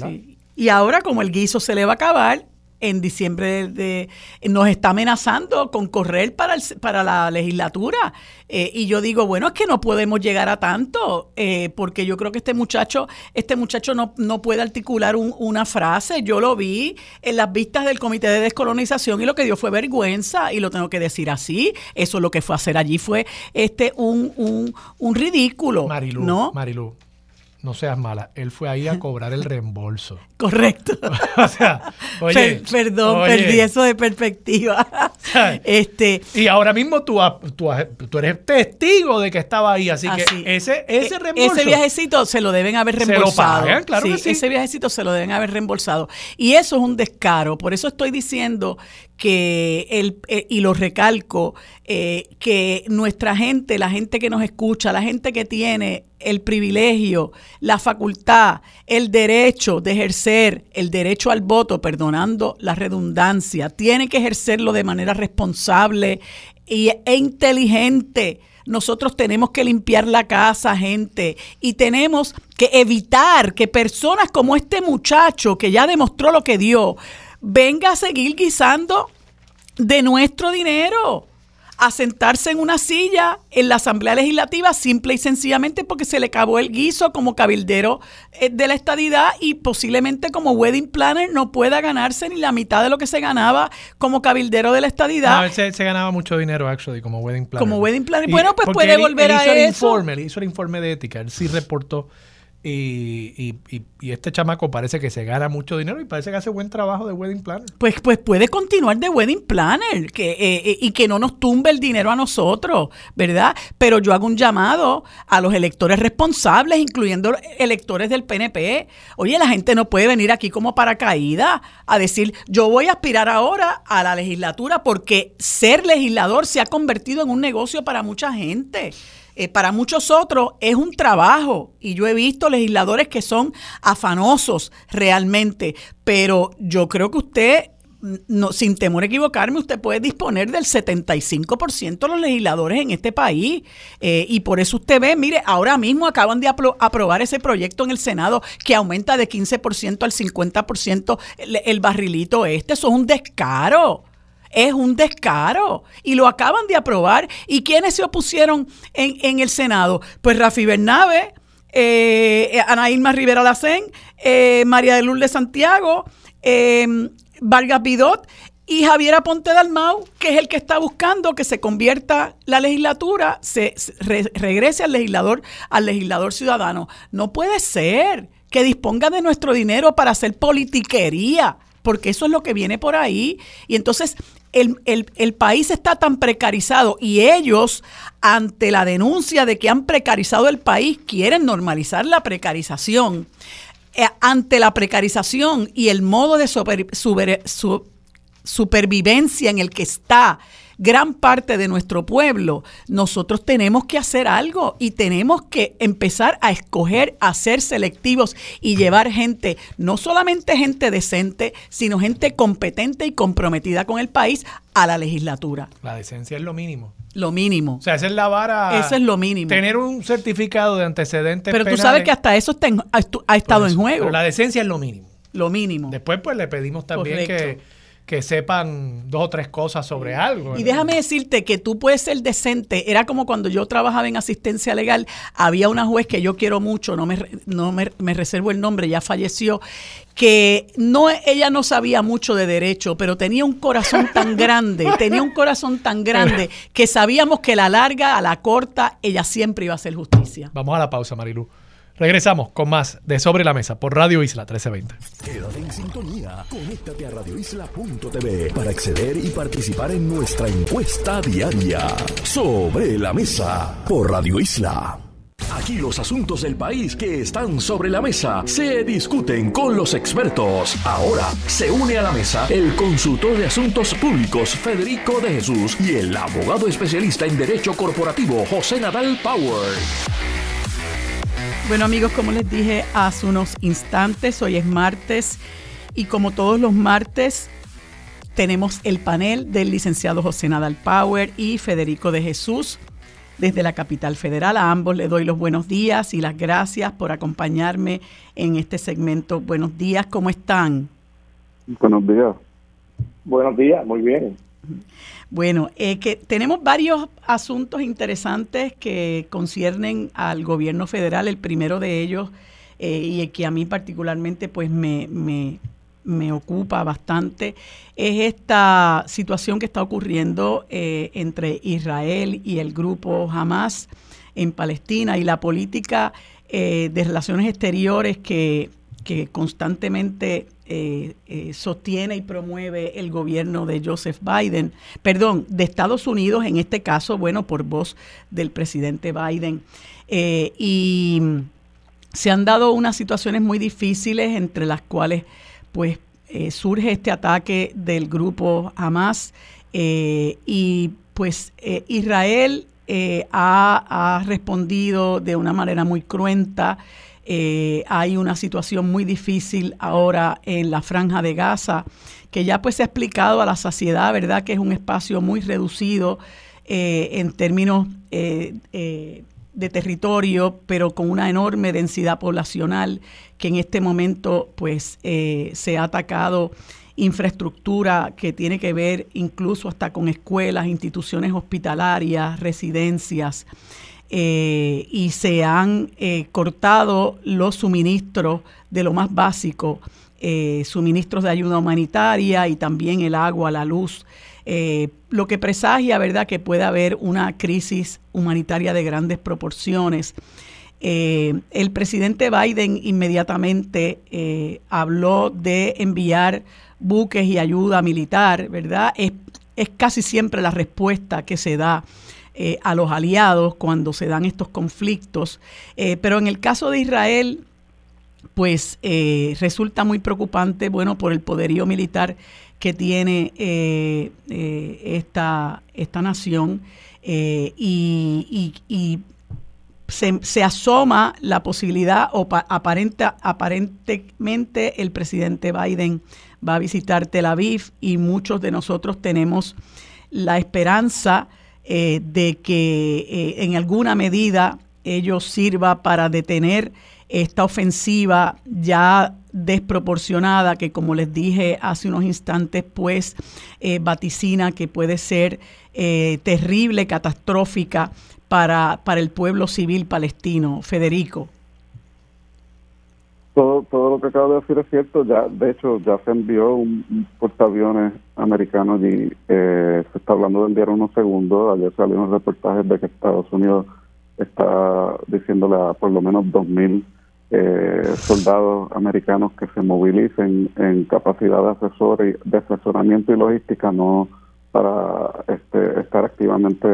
Y ahora como el guiso se le va a acabar, en diciembre de, nos está amenazando con correr para, para la legislatura. Eh, y yo digo, bueno, es que no podemos llegar a tanto, eh, porque yo creo que este muchacho, este muchacho no, no puede articular una frase. Yo lo vi en las vistas del Comité de Descolonización y lo que dio fue vergüenza, y lo tengo que decir así. Eso lo que fue a hacer allí fue este un, un, un ridículo. Marilu, ¿no? Marilu no seas mala, él fue ahí a <laughs> cobrar el reembolso. Correcto. <laughs> o sea, oye, perdón, perdí eso de perspectiva. <laughs> este, y ahora mismo tú, tú, tú, eres testigo de que estaba ahí, así, que ese, ese e, reembolso. Ese viajecito se lo deben haber reembolsado. Se lo claro que sí. Ese viajecito se lo deben haber reembolsado. Y eso es un descaro. Por eso estoy diciendo que el, eh, y lo recalco, eh, que nuestra gente, la gente que nos escucha, la gente que tiene el privilegio, la facultad, el derecho de ejercer el derecho al voto, perdonando la redundancia, tiene que ejercerlo de manera responsable e inteligente. Nosotros tenemos que limpiar la casa, gente, y tenemos que evitar que personas como este muchacho que ya demostró lo que dio, venga a seguir guisando de nuestro dinero a sentarse en una silla en la Asamblea Legislativa simple y sencillamente porque se le acabó el guiso como cabildero eh, de la estadidad y posiblemente como wedding planner no pueda ganarse ni la mitad de lo que se ganaba como cabildero de la estadidad. No, se, se ganaba mucho dinero, actually, como wedding planner. Como wedding planner. bueno, pues puede volver a eso. Informe, él hizo el informe de ética, él sí reportó y, y, y, este chamaco parece que se gana mucho dinero y parece que hace buen trabajo de wedding planner. Pues, pues puede continuar de wedding planner que, eh, eh, y que no nos tumbe el dinero a nosotros, ¿verdad? Pero yo hago un llamado a los electores responsables, incluyendo electores del PNP. Oye, la gente no puede venir aquí como paracaídas a decir, yo voy a aspirar ahora a la legislatura porque ser legislador se ha convertido en un negocio para mucha gente. Eh, para muchos otros es un trabajo y yo he visto legisladores que son afanosos realmente, pero yo creo que usted no, sin temor a equivocarme, usted puede disponer del 75% de los legisladores en este país. Eh, y por eso usted ve, mire, ahora mismo acaban de aprobar ese proyecto en el Senado que aumenta de 15% al 50% el, el barrilito este. Eso es un descaro es un descaro y lo acaban de aprobar. ¿Y quiénes se opusieron en, el Senado? Pues Rafi Bernabe, eh, Ana Irma Rivera Lacén, eh, María de Lourdes Santiago, eh, Vargas Bidot y Javier Aponte Dalmau, que es el que está buscando que se convierta la legislatura, se, regrese al legislador, al legislador ciudadano. No puede ser que disponga de nuestro dinero para hacer politiquería porque eso es lo que viene por ahí. Y entonces el, país está tan precarizado y ellos, ante la denuncia de que han precarizado el país, quieren normalizar la precarización. Eh, ante la precarización y el modo de supervivencia en el que está gran parte de nuestro pueblo, nosotros tenemos que hacer algo y tenemos que empezar a escoger, a ser selectivos y llevar gente, no solamente gente decente, sino gente competente y comprometida con el país a la legislatura. La decencia es lo mínimo. Lo mínimo. O sea, esa es la vara. Eso es lo mínimo. Tener un certificado de antecedentes. Pero tú sabes que hasta eso ha, estado en juego. Pero la decencia es lo mínimo. Lo mínimo. Después, pues le pedimos también que que sepan dos o tres cosas sobre algo. Y déjame decirte que tú puedes ser decente. Era como cuando yo trabajaba en asistencia legal, había una juez que yo quiero mucho, no me, no me, reservo el nombre, ya falleció, que no, ella no sabía mucho de derecho, pero tenía un corazón tan grande, <laughs> tenía un corazón tan grande que sabíamos que la larga, a la corta, ella siempre iba a hacer justicia. Vamos a la pausa, Marilu. Regresamos con más de Sobre la Mesa por Radio Isla 1320. Quédate en sintonía. Conéctate a radioisla.tv para acceder y participar en nuestra encuesta diaria. Sobre la Mesa por Radio Isla. Aquí los asuntos del país que están sobre la mesa se discuten con los expertos. Ahora se une a la mesa el consultor de asuntos públicos Federico de Jesús y el abogado especialista en derecho corporativo José Nadal Power. Bueno amigos, como les dije hace unos instantes, hoy es martes y como todos los martes tenemos el panel del licenciado José Nadal Power y Federico de Jesús desde la capital federal. A ambos les doy los buenos días y las gracias por acompañarme en este segmento. Buenos días, ¿cómo están? Buenos días. Buenos días, muy bien. Bueno, eh, que tenemos varios asuntos interesantes que conciernen al gobierno federal. El primero de ellos, eh, y que a mí particularmente pues me, me, ocupa bastante, es esta situación que está ocurriendo eh, entre Israel y el grupo Hamas en Palestina y la política de Relaciones Exteriores que, que constantemente sostiene y promueve el gobierno de Joseph Biden, perdón, de Estados Unidos, en este caso, bueno, por voz del presidente Biden. y se han dado unas situaciones muy difíciles entre las cuales pues eh, surge este ataque del grupo Hamas eh, y pues eh, Israel ha, respondido de una manera muy cruenta. Hay una situación muy difícil ahora en la franja de Gaza que ya pues se ha explicado a la saciedad, ¿verdad? Que es un espacio muy reducido en términos de territorio, pero con una enorme densidad poblacional que en este momento pues eh, se ha atacado infraestructura que tiene que ver incluso hasta con escuelas, instituciones hospitalarias, residencias, eh, y se han eh, cortado los suministros de lo más básico, suministros de ayuda humanitaria y también el agua, la luz. Eh, lo que presagia, ¿verdad?, que puede haber una crisis humanitaria de grandes proporciones. Eh, el presidente Biden inmediatamente eh, habló de enviar buques y ayuda militar, ¿verdad? Es, casi siempre la respuesta que se da a los aliados cuando se dan estos conflictos. pero en el caso de Israel, pues resulta muy preocupante, bueno, por el poderío militar que tiene eh, eh, esta, esta nación eh, y, se, asoma la posibilidad, o aparenta, aparentemente el presidente Biden va a visitar Tel Aviv y muchos de nosotros tenemos la esperanza de que en alguna medida ello sirva para detener esta ofensiva ya desproporcionada que como les dije hace unos instantes pues eh, vaticina que puede ser eh, terrible, catastrófica para, para el pueblo civil palestino. Federico. Todo, todo lo que acabo de decir es cierto. Ya, de hecho, ya se envió un, portaaviones americano y eh, se está hablando del diario unos segundos. Ayer salieron reportajes de que Estados Unidos está diciéndole a por lo menos 2.000 eh, soldados americanos que se movilicen en capacidad de, asesor y, de asesoramiento y logística, no para este, estar activamente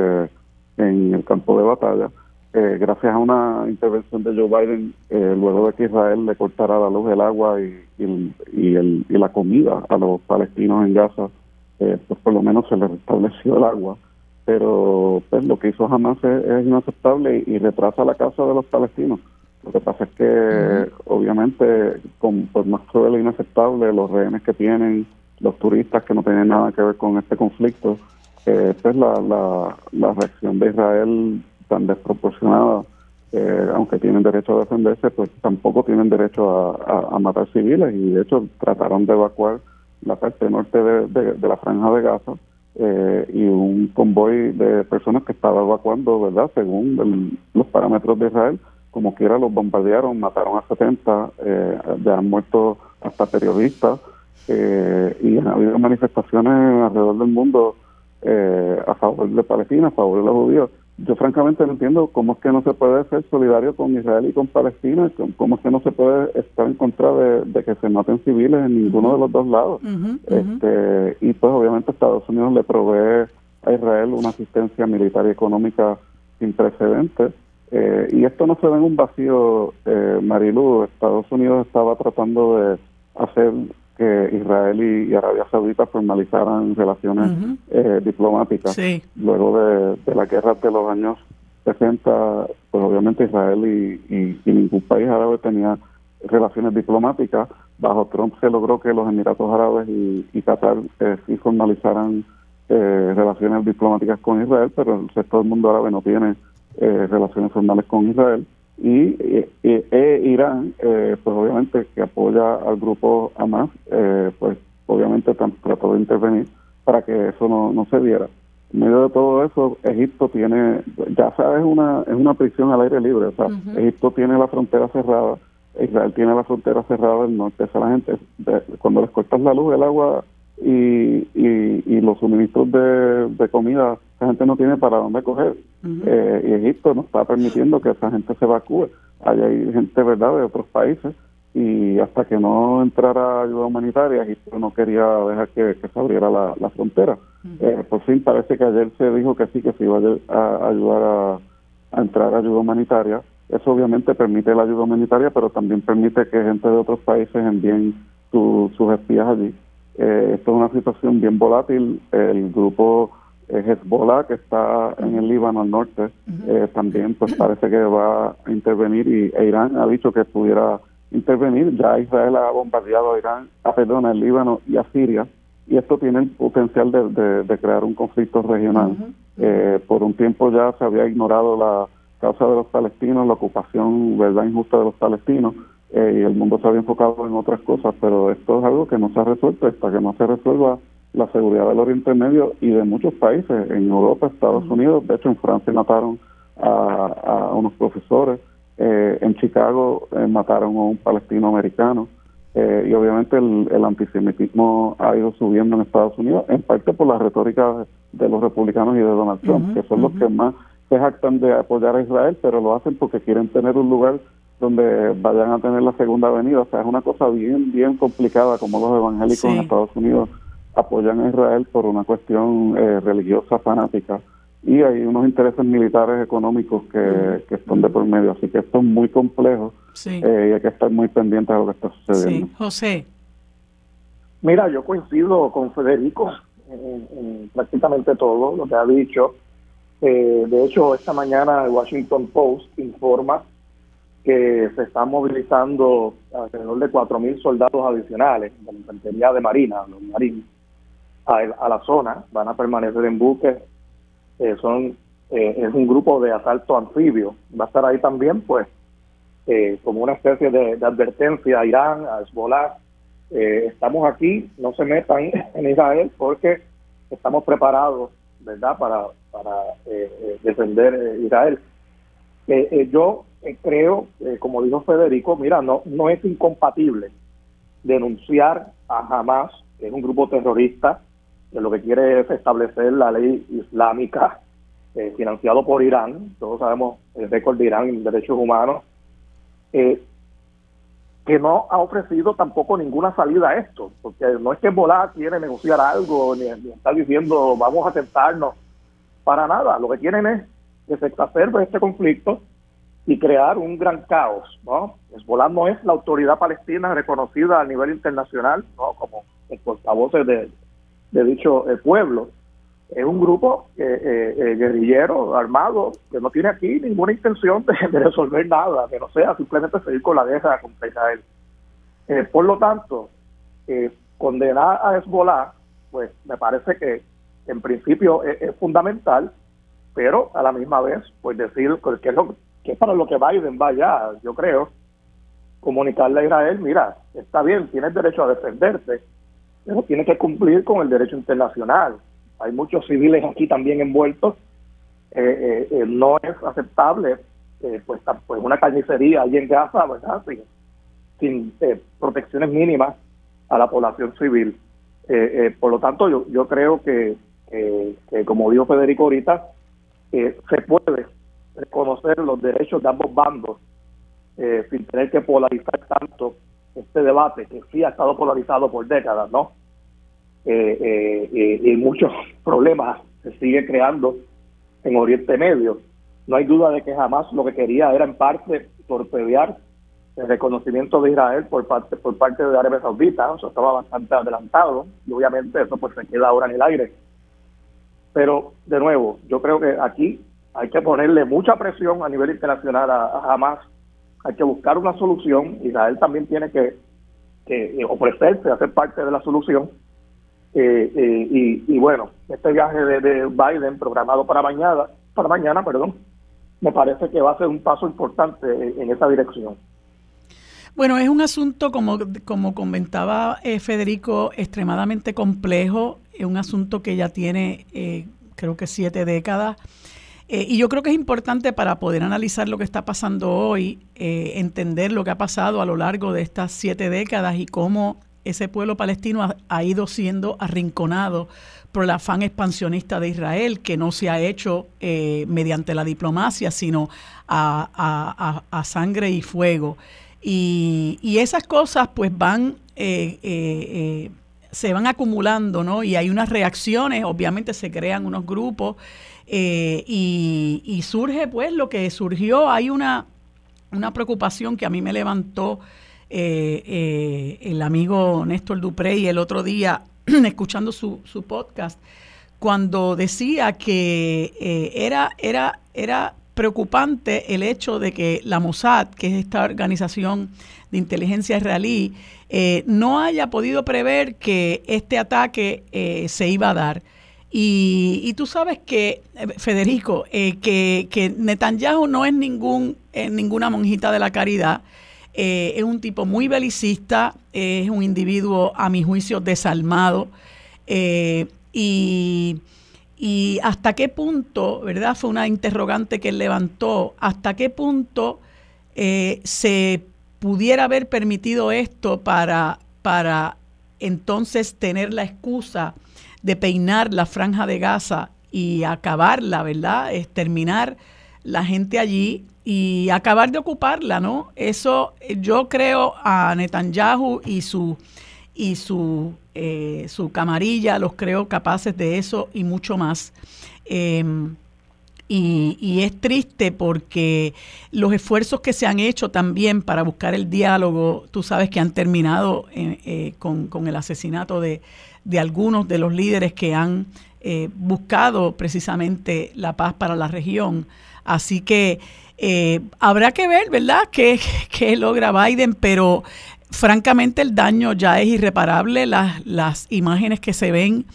en el campo de batalla. Eh, gracias a una intervención de Joe Biden, eh, luego de que Israel le cortara la luz, el agua y, y, el, y la comida a los palestinos en Gaza, eh, pues por lo menos se les restableció el agua. Pero pues, lo que hizo Hamas es, inaceptable y, y retrasa la casa de los palestinos. Lo que pasa es que, obviamente, con, por más cruel e inaceptable, los rehenes que tienen, los turistas que no tienen nada que ver con este conflicto, eh, pues la, la, reacción de Israel tan desproporcionada, eh, aunque tienen derecho a defenderse, pues tampoco tienen derecho a, matar civiles y de hecho trataron de evacuar la parte norte de, la franja de Gaza eh, y un convoy de personas que estaba evacuando, ¿verdad? Según los parámetros de Israel, como quiera los bombardearon, mataron a 70, eh, ya han muerto hasta periodistas eh, y ha habido manifestaciones alrededor del mundo eh, a favor de Palestina, a favor de los judíos. Yo francamente no entiendo cómo es que no se puede ser solidario con Israel y con Palestina, cómo es que no se puede estar en contra de, que se maten civiles en ninguno de los dos lados. este, y pues obviamente Estados Unidos le provee a Israel una asistencia militar y económica sin precedentes eh, y esto no se ve en un vacío, eh, Marilu. Estados Unidos estaba tratando de hacer que Israel y, Arabia Saudita formalizaran relaciones eh, diplomáticas. Luego de, la guerra de los años 60, pues obviamente Israel y, ningún país árabe tenía relaciones diplomáticas. Bajo Trump se logró que los Emiratos Árabes y, y Qatar eh, sí formalizaran relaciones diplomáticas con Israel, pero el resto del mundo árabe no tiene eh, relaciones formales con Israel y e Irán, eh, pues obviamente que apoya al grupo Hamas, pues obviamente trató de intervenir para que eso no, no se diera. En medio de todo eso, Egipto tiene, ya sabes, una, es una prisión al aire libre, o sea, Egipto tiene la frontera cerrada, Israel tiene la frontera cerrada del norte, o la gente, cuando les cortas la luz, el agua y, y, los suministros de, de comida, la gente no tiene para dónde coger. Eh, y Egipto no está permitiendo que esa gente se evacúe. hay gente, ¿verdad?, de otros países y hasta que no entrara ayuda humanitaria, Egipto no quería dejar que, se abriera la, frontera. Eh, por fin parece que ayer se dijo que sí, que se iba a, ayudar a, entrar ayuda humanitaria. Eso obviamente permite la ayuda humanitaria, pero también permite que gente de otros países envíen sus espías allí. Eh, esto es una situación bien volátil. El grupo Hezbollah, que está en el Líbano al norte, eh, también pues parece que va a intervenir y e Irán ha dicho que pudiera intervenir. Ya Israel ha bombardeado a Irán, a perdón, el Líbano y a Siria y esto tiene el potencial de, crear un conflicto regional. Eh, por un tiempo ya se había ignorado la causa de los palestinos, la ocupación verdad injusta de los palestinos eh, y el mundo se había enfocado en otras cosas, pero esto es algo que no se ha resuelto. Hasta que no se resuelva la seguridad del Oriente Medio y de muchos países, en Europa, Estados Unidos, de hecho en Francia mataron a, unos profesores, eh, en Chicago eh, mataron a un palestino americano eh, y obviamente el, antisemitismo ha ido subiendo en Estados Unidos, en parte por la retórica de, los republicanos y de Donald Trump, que son los que más se jactan de apoyar a Israel, pero lo hacen porque quieren tener un lugar donde vayan a tener la segunda avenida. O sea, es una cosa bien, bien complicada como los evangélicos en Estados Unidos apoyan a Israel por una cuestión eh, religiosa fanática y hay unos intereses militares económicos que, que, están de por medio. Así que esto es muy complejo eh, y hay que estar muy pendientes de lo que está sucediendo. Sí. José. Mira, yo coincido con Federico en, prácticamente todo lo que ha dicho. Eh, de hecho, esta mañana el Washington Post informa que se están movilizando alrededor de 4.000 soldados adicionales de la infantería de Marina, los marines, a, la zona, van a permanecer en buques, eh, son eh, es un grupo de asalto anfibio, va a estar ahí también, pues, eh, como una especie de, advertencia a Irán, a Hezbollah, estamos aquí, no se metan <laughs> en Israel porque estamos preparados, ¿verdad?, para, para defender Israel. yo creo, como dijo Federico, mira, no, no es incompatible denunciar a Hamas, que es un grupo terrorista, que lo que quiere es establecer la ley islámica eh, financiado por Irán, todos sabemos el récord de Irán en derechos humanos, eh, que no ha ofrecido tampoco ninguna salida a esto, porque no es que Bolá quiere negociar algo, ni, está diciendo vamos a sentarnos, para nada, lo que quieren es que se exacerbe este conflicto y crear un gran caos, ¿no? Hezbollah no es la autoridad palestina reconocida a nivel internacional, ¿no? Como el portavoces de, dicho eh, pueblo. Es un grupo eh, eh, guerrillero, armado, que no tiene aquí ninguna intención de, resolver nada, que no sea simplemente seguir con la guerra contra Israel. por lo tanto, condenar a Hezbollah, pues me parece que en principio es, fundamental, pero a la misma vez, pues decir que es, lo, que es para lo que Biden vaya, yo creo, comunicarle a Israel, mira, está bien, tienes derecho a defenderte, pero tiene que cumplir con el derecho internacional. Hay muchos civiles aquí también envueltos. Eh, eh, eh, no es aceptable pues, pues una carnicería ahí en Gaza, ¿verdad? Sin, protecciones mínimas a la población civil. por lo tanto, yo, yo creo que, como dijo Federico ahorita, se puede reconocer los derechos de ambos bandos sin tener que polarizar tanto este debate que sí ha estado polarizado por décadas, ¿no? Eh, eh, eh, y muchos <laughs> problemas se sigue creando en Oriente Medio. No hay duda de que jamás lo que quería era en parte torpedear el reconocimiento de Israel por parte por parte de Arabia Saudita, eso estaba bastante adelantado y obviamente eso pues se queda ahora en el aire. Pero de nuevo, yo creo que aquí hay que ponerle mucha presión a nivel internacional a, a Hamas hay que buscar una solución. Israel también tiene que, que ofrecerse a ser parte de la solución. Eh, eh, y, bueno, este viaje de, Biden programado para mañana, para mañana, perdón, me parece que va a ser un paso importante en esa dirección. Bueno, es un asunto, como, como comentaba eh, Federico, extremadamente complejo, es un asunto que ya tiene, creo que siete décadas. Eh, y yo creo que es importante para poder analizar lo que está pasando hoy, eh, entender lo que ha pasado a lo largo de estas siete décadas y cómo ese pueblo palestino ha, ido siendo arrinconado por el afán expansionista de Israel, que no se ha hecho eh, mediante la diplomacia, sino a, sangre y fuego. Y, esas cosas pues van, se van acumulando, ¿no? Y hay unas reacciones, obviamente se crean unos grupos y, y surge pues lo que surgió, hay una una preocupación que a mí me levantó eh, eh, el amigo Néstor Duprey el otro día <clears throat> escuchando su, su podcast cuando decía que eh, era, era, era preocupante el hecho de que la Mossad, que es esta organización de inteligencia israelí, no haya podido prever que este ataque se iba a dar. Y, tú sabes que, eh, Federico, eh, que, que, Netanyahu no es ningún, eh, ninguna monjita de la caridad. es un tipo muy belicista, es un individuo, a mi juicio, desalmado. y, y hasta qué punto, ¿verdad? Fue una interrogante que él levantó, hasta qué punto se pudiera haber permitido esto para, para entonces tener la excusa de peinar la franja de Gaza y acabarla, ¿verdad? Es terminar la gente allí y acabar de ocuparla, ¿no? Eso yo creo a Netanyahu y su y su eh, su camarilla los creo capaces de eso y mucho más. Em, y, es triste porque los esfuerzos que se han hecho también para buscar el diálogo, tú sabes que han terminado eh, eh, con, con, el asesinato de, de algunos de los líderes que han eh, buscado precisamente la paz para la región. Así que eh, habrá que ver, ¿verdad?, <laughs> qué, logra Biden, pero francamente el daño ya es irreparable. Las, las imágenes que se ven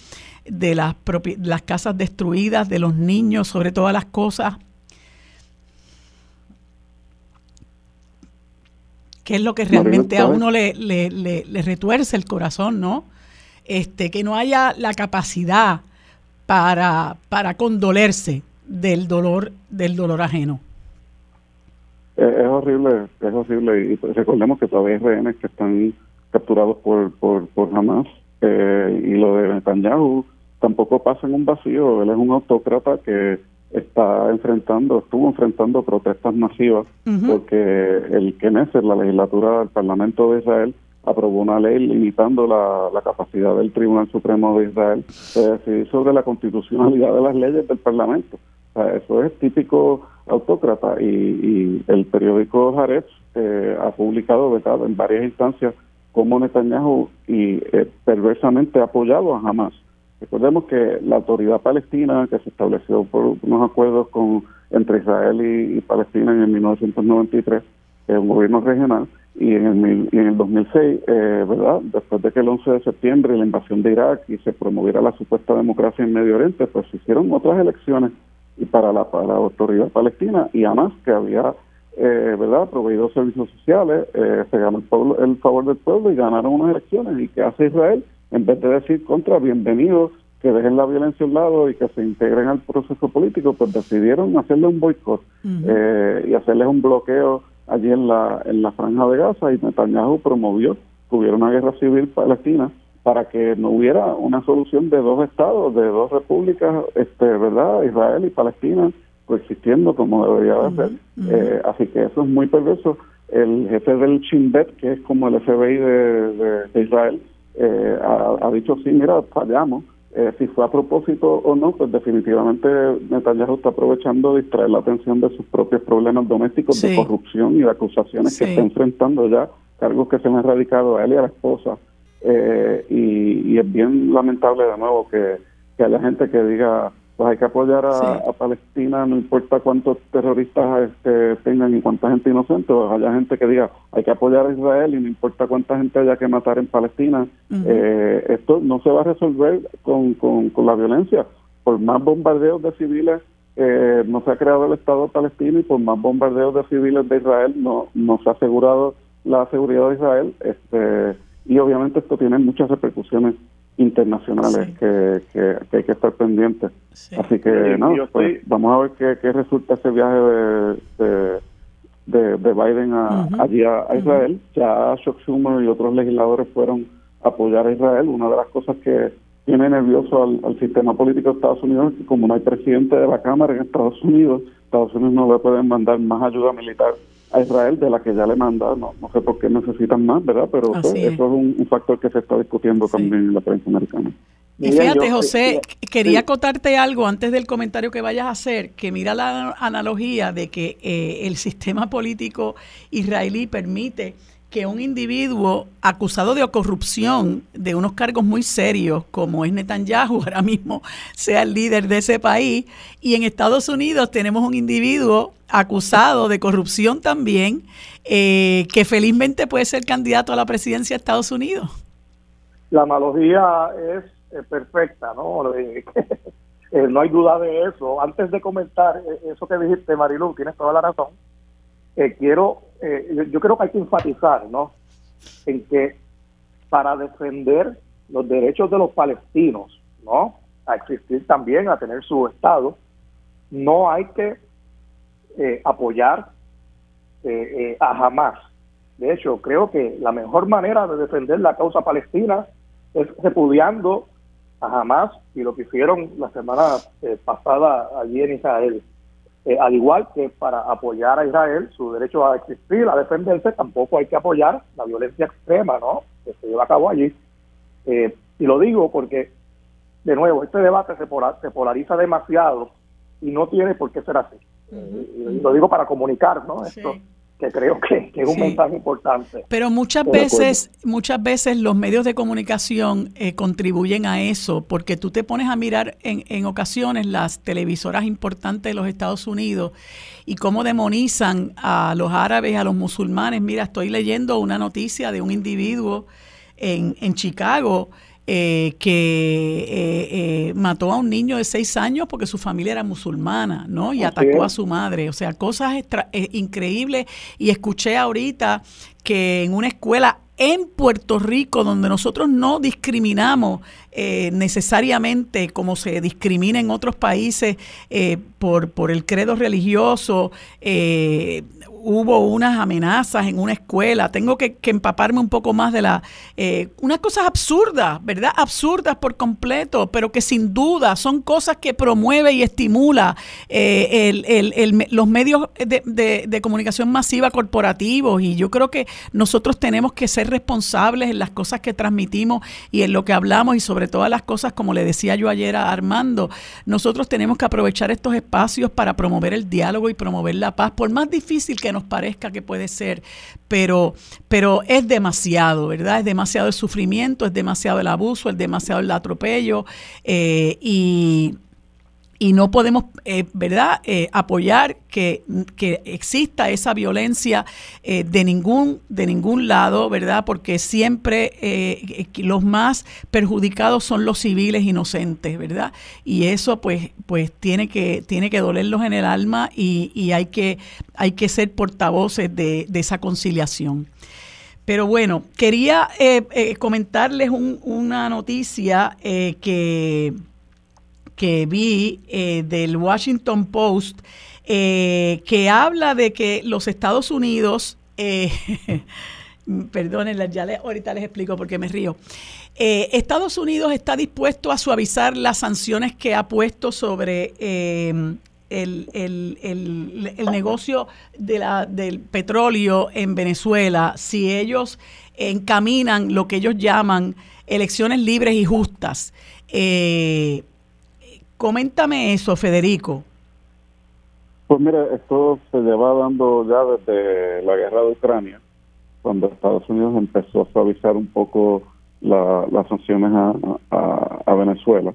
de las, las casas destruidas, de los niños, sobre todas las cosas, que es lo que realmente a uno le, le, le, retuerce el corazón, ¿no? Este, que no haya la capacidad para, para condolerse del dolor, del dolor ajeno. Es, horrible, es horrible. Y recordemos que todavía hay rehenes que están capturados por, por, por Hamas. Eh, y lo de Netanyahu tampoco pasa en un vacío. Él es un autócrata que está enfrentando, estuvo enfrentando protestas masivas porque el Knesset, la legislatura del Parlamento de Israel, aprobó una ley limitando la, capacidad del Tribunal Supremo de Israel de decidir sobre la constitucionalidad de las leyes del Parlamento. eso es típico autócrata y, el periódico Haaretz eh, ha publicado en varias instancias cómo Netanyahu y eh, perversamente ha apoyado a Hamas. Recordemos que la autoridad palestina, que se estableció por unos acuerdos con entre Israel y, y Palestina en el 1993, es un gobierno regional, y en el, en el 2006, eh, ¿verdad? Después de que el 11 de septiembre la invasión de Irak y se promoviera la supuesta democracia en Medio Oriente, pues se hicieron otras elecciones y para la, para la autoridad palestina y además que había, eh, ¿verdad?, proveído servicios sociales, eh, se ganó el, el favor del pueblo y ganaron unas elecciones. ¿Y qué hace Israel? En vez de decir contra, bienvenidos, que dejen la violencia a un lado y que se integren al proceso político, pues decidieron hacerle un boicot y hacerles un bloqueo allí en la, en la franja de Gaza y Netanyahu promovió que hubiera una guerra civil palestina para que no hubiera una solución de dos estados, de dos repúblicas, este, ¿verdad? Israel y Palestina coexistiendo como debería de ser. Eh, así que eso es muy perverso. El jefe del Shin Bet, que es como el FBI de, de, Israel, eh, ha, ha, dicho, sí, mira, fallamos, eh, si fue a propósito o no, pues definitivamente Netanyahu está aprovechando de distraer la atención de sus propios problemas domésticos de corrupción y de acusaciones que está enfrentando ya, cargos que se han erradicado a él y a la esposa. Eh, y, es bien lamentable de nuevo que, que haya gente que diga pues hay que apoyar a, Palestina, no importa cuántos terroristas este, tengan y cuánta gente inocente, o haya gente que diga hay que apoyar a Israel y no importa cuánta gente haya que matar en Palestina. Eh, esto no se va a resolver con, con, la violencia. Por más bombardeos de civiles eh, no se ha creado el Estado palestino y por más bombardeos de civiles de Israel no, no se ha asegurado la seguridad de Israel. este Y obviamente esto tiene muchas repercusiones internacionales que, que, hay que estar pendientes. Así que, no, pues, vamos a ver qué, qué, resulta ese viaje de, de, de, Biden a, allí a, Israel. Ya Chuck Schumer y otros legisladores fueron apoyar a Israel. Una de las cosas que tiene nervioso al, sistema político de Estados Unidos es que como no hay presidente de la Cámara en Estados Unidos, Estados Unidos no le pueden mandar más ayuda militar a Israel de la que ya le manda, no, no sé por qué necesitan más, ¿verdad? Pero eso, es un, factor que se está discutiendo también en la prensa americana. Y fíjate, José, quería acotarte algo antes del comentario que vayas a hacer, que mira la analogía de que eh, el sistema político israelí permite que un individuo acusado de corrupción de unos cargos muy serios, como es Netanyahu, <laughs> ahora mismo sea el líder de ese país, y en Estados Unidos tenemos un individuo acusado de corrupción también, eh, que felizmente puede ser candidato a la presidencia de Estados Unidos. La analogía es eh, perfecta, ¿no? <laughs> Eh, no hay duda de eso. Antes de comentar eso que dijiste, Marilu, tienes toda la razón. quiero, yo, creo que hay que enfatizar, ¿no? En que para defender los derechos de los palestinos, ¿no? A existir también, a tener su Estado, no hay que apoyar a Hamas. De hecho, creo que la mejor manera de defender la causa palestina es repudiando a Hamas y lo que hicieron la semana eh, pasada allí en Israel. Eh, al igual que para apoyar a Israel su derecho a existir, a defenderse, tampoco hay que apoyar la violencia extrema ¿no? que se lleva a cabo allí. Eh, y lo digo porque, de nuevo, este debate se, se polariza demasiado y no tiene por qué ser así. y lo digo para comunicar ¿no? esto que creo que, es un mensaje importante. Pero muchas veces, muchas veces los medios de comunicación eh, contribuyen a eso, porque tú te pones a mirar en, en ocasiones las televisoras importantes de los Estados Unidos y cómo demonizan a los árabes, a los musulmanes. Mira, estoy leyendo una noticia de un individuo en, en Chicago eh, que eh, eh, mató a un niño de seis años porque su familia era musulmana, ¿no? Y atacó a su madre. O sea, cosas increíbles. Y escuché ahorita que en una escuela en Puerto Rico, donde nosotros no discriminamos necesariamente como se discrimina en otros países por, por el credo religioso, hubo unas amenazas en una escuela. Tengo que, empaparme un poco más de la... Eh, unas cosas absurdas, ¿verdad? Absurdas por completo, pero que sin duda son cosas que promueve y estimula eh, los medios de, comunicación masiva corporativos. Y yo creo que nosotros tenemos que ser responsables en las cosas que transmitimos y en lo que hablamos y sobre todas las cosas, como le decía yo ayer a Armando, nosotros tenemos que aprovechar estos espacios para promover el diálogo y promover la paz, por más difícil que nos parezca que puede ser, pero, pero es demasiado, ¿verdad? Es demasiado el sufrimiento, es demasiado el abuso, es demasiado el atropello eh, y y no podemos, eh, ¿verdad?, eh, apoyar que, exista esa violencia eh, de, ningún, de ningún lado, ¿verdad?, porque siempre los más perjudicados son los civiles inocentes, ¿verdad? Y eso, pues, pues tiene, que, tiene que dolerlos en el alma y, hay, que, hay que ser portavoces de, esa conciliación. Pero bueno, quería comentarles una noticia que que vi eh, del Washington Post eh, que habla de que los Estados Unidos, eh, <laughs> perdónenla, ya ahorita les explico por qué me río. Eh, Estados Unidos está dispuesto a suavizar las sanciones que ha puesto sobre el, negocio de la, del petróleo en Venezuela si ellos encaminan lo que ellos llaman elecciones libres y justas. Coméntame eso, Federico. Pues mira, esto se lleva dando ya desde la guerra de Ucrania, cuando Estados Unidos empezó a suavizar un poco las sanciones a, Venezuela.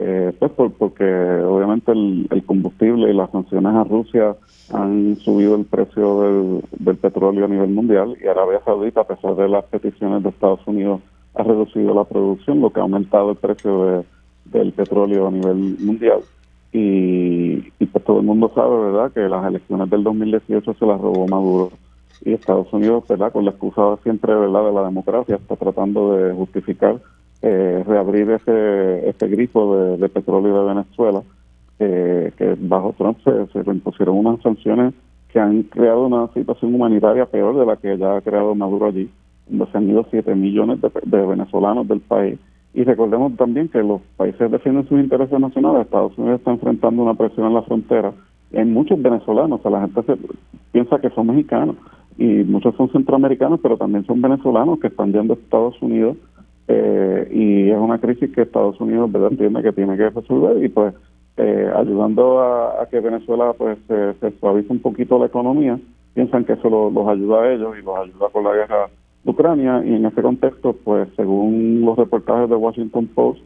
Eh, pues porque obviamente el, combustible y las sanciones a Rusia han subido el precio del, del, petróleo a nivel mundial y Arabia Saudita, a pesar de las peticiones de Estados Unidos, ha reducido la producción, lo que ha aumentado el precio de, del petróleo a nivel mundial. Y, pues todo el mundo sabe, ¿verdad?, que las elecciones del 2018 se las robó Maduro. Y Estados Unidos, ¿verdad?, con la excusa siempre, ¿verdad?, de la democracia, está tratando de justificar eh, reabrir ese, ese grifo de, petróleo de Venezuela, que bajo Trump se, impusieron unas sanciones que han creado una situación humanitaria peor de la que ya ha creado Maduro allí. se han ido 7 millones de, venezolanos del país. Y recordemos también que los países defienden sus intereses nacionales. Estados Unidos está enfrentando una presión en la frontera. Hay muchos venezolanos, o sea, la gente se, piensa que son mexicanos y muchos son centroamericanos, pero también son venezolanos que están yendo a Estados Unidos eh, y es una crisis que Estados Unidos ¿verdad? entiende que tiene que resolver y pues eh, ayudando a, que Venezuela pues se, suavice un poquito la economía, piensan que eso los ayuda a ellos y los ayuda con la guerra Ucrania y en ese contexto pues según los reportajes de Washington Post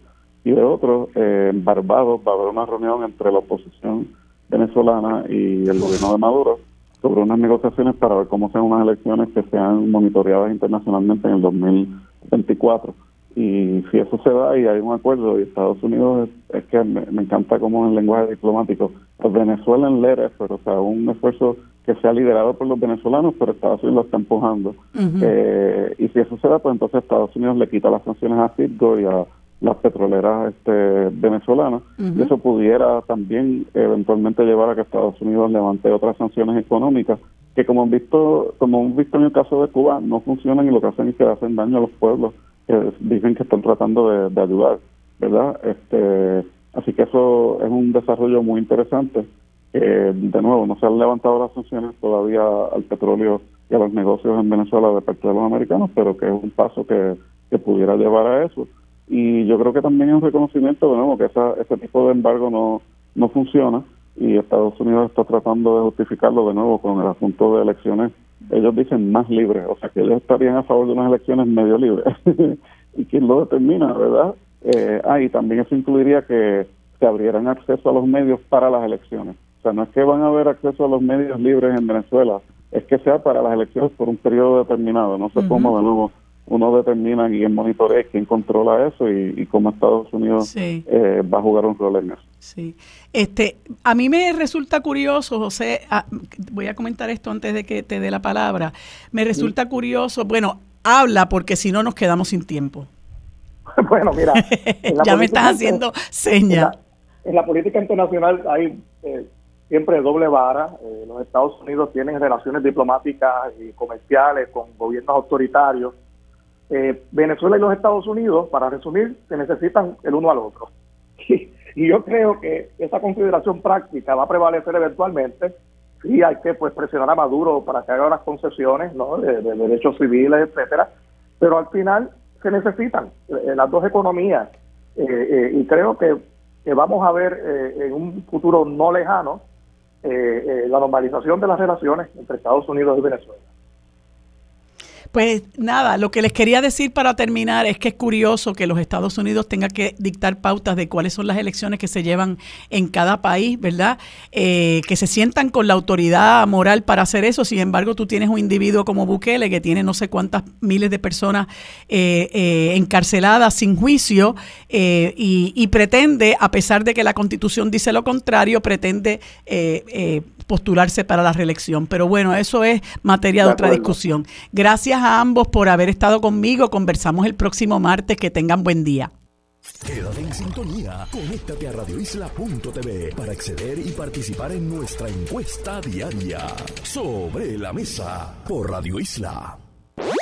y de otros, eh, en Barbados va a haber una reunión entre la oposición venezolana y el gobierno de Maduro sobre unas negociaciones para ver cómo sean unas elecciones que sean monitoreadas internacionalmente en el 2024. Y si eso se da y hay un acuerdo, y Estados Unidos es, que me, encanta como en el lenguaje diplomático, pues Venezuela en leer pero o sea, un esfuerzo que sea liderado por los venezolanos, pero Estados Unidos lo está empujando. eh, y si eso se da, pues entonces Estados Unidos le quita las sanciones a Citgo y a las petroleras este, venezolanas. Y eso pudiera también eventualmente llevar a que Estados Unidos levante otras sanciones económicas que como hemos visto, como hemos visto en el caso de Cuba, no funcionan y lo que hacen es que hacen daño a los pueblos que dicen que están tratando de, ayudar, ¿verdad? Este, así que eso es un desarrollo muy interesante. De nuevo, no se han levantado las sanciones todavía al petróleo y a los negocios en Venezuela de parte de los americanos, pero que es un paso que, que pudiera llevar a eso y yo creo que también es un reconocimiento de nuevo que esa, ese tipo de embargo no, no funciona y Estados Unidos está tratando de justificarlo de nuevo con el asunto de elecciones, ellos dicen más libres, o sea que ellos estarían a favor de unas elecciones medio libres. <laughs> ¿Y quién lo determina, verdad? Eh, ah, y también eso incluiría que se abrieran acceso a los medios para las elecciones. Sea, no es que van a haber acceso a los medios libres en Venezuela, es que sea para las elecciones por un periodo determinado, no sé cómo de nuevo uno determina quién monitorea, quién controla eso y, cómo Estados Unidos eh, va a jugar un rol en eso. Sí. Este, a mí me resulta curioso, José, ah, voy a comentar esto antes de que te dé la palabra. Me resulta curioso, bueno, habla porque si no nos quedamos sin tiempo. <laughs> bueno, mira. <laughs> ya me estás haciendo señas. En, la política internacional hay eh, siempre doble vara. Eh, los Estados Unidos tienen relaciones diplomáticas y comerciales con gobiernos autoritarios eh, Venezuela y los Estados Unidos, para resumir, se necesitan el uno al otro. <laughs> Y, yo creo que esa consideración práctica va a prevalecer eventualmente. Sí, hay que pues presionar a Maduro para que haga unas concesiones ¿no? de, derechos civiles, etcétera, pero al final se necesitan eh, las dos economías y creo que, vamos a ver en un futuro no lejano la normalización de las relaciones entre Estados Unidos y Venezuela. Pues nada, lo que les quería decir para terminar es que es curioso que los Estados Unidos tengan que dictar pautas de cuáles son las elecciones que se llevan en cada país, ¿verdad? Eh, que se sientan con la autoridad moral para hacer eso. Sin embargo, tú tienes un individuo como Bukele que tiene no sé cuántas miles de personas eh, eh, encarceladas sin juicio y, y, pretende, a pesar de que la constitución dice lo contrario, pretende postularse para la reelección. Pero bueno, eso es materia de, otra discusión. Gracias a ambos por haber estado conmigo. Conversamos el próximo martes. Que tengan buen día. Quédate en sintonía. Conéctate a radioisla.tv para acceder y participar en nuestra encuesta diaria sobre la mesa por Radio Isla.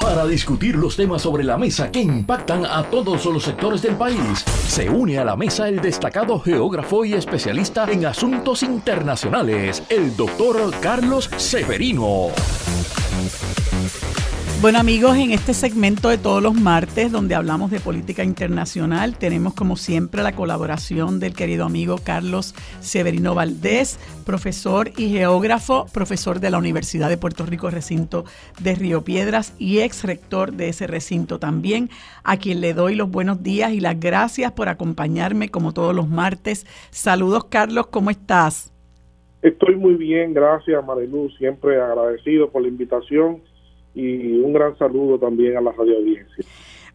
Para discutir los temas sobre la mesa que impactan a todos los sectores del país, se une a la mesa el destacado geógrafo y especialista en asuntos internacionales, el doctor Carlos Severino. Bueno amigos, en este segmento de todos los martes donde hablamos de política internacional, tenemos como siempre la colaboración del querido amigo Carlos Severino Valdés, profesor y geógrafo, profesor de la Universidad de Puerto Rico, recinto de Río Piedras y ex rector de ese recinto también, a quien le doy los buenos días y las gracias por acompañarme como todos los martes. Saludos Carlos, ¿cómo estás? Estoy muy bien, gracias Marilu, siempre agradecido por la invitación y un gran saludo también a la radio audiencia.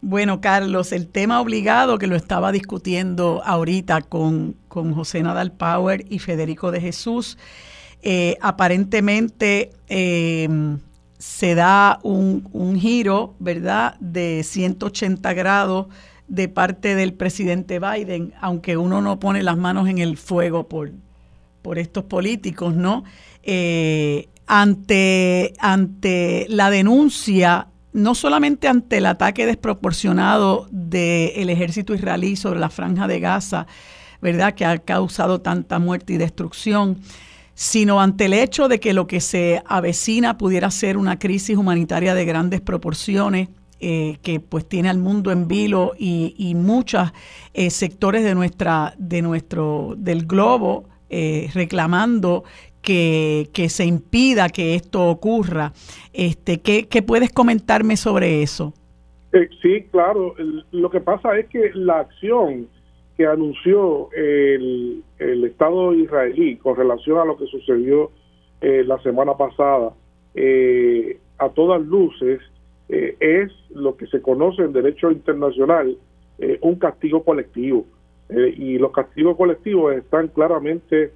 Bueno, Carlos, el tema obligado que lo estaba discutiendo ahorita con, con José Nadal Power y Federico de Jesús, eh, aparentemente em, se da un, un, giro, ¿verdad?, de 180 grados de parte del presidente Biden, aunque uno no pone las manos en el fuego por, por estos políticos, ¿no? Eh, ante, ante la denuncia no solamente ante el ataque desproporcionado del ejército israelí sobre la franja de Gaza, ¿verdad? Que ha causado tanta muerte y destrucción, sino ante el hecho de que lo que se avecina pudiera ser una crisis humanitaria de grandes proporciones. Eh, que pues tiene al mundo en vilo y, muchos eh, sectores de nuestra de nuestro del globo eh, reclamando que, se impida que esto ocurra. Este, ¿qué, ¿Qué puedes comentarme sobre eso? sí, claro. lo que pasa es que la acción que anunció el, el Estado israelí con relación a lo que sucedió eh, la semana pasada, eh, a todas luces, eh, es lo que se conoce en derecho internacional un castigo colectivo. y los castigos colectivos están claramente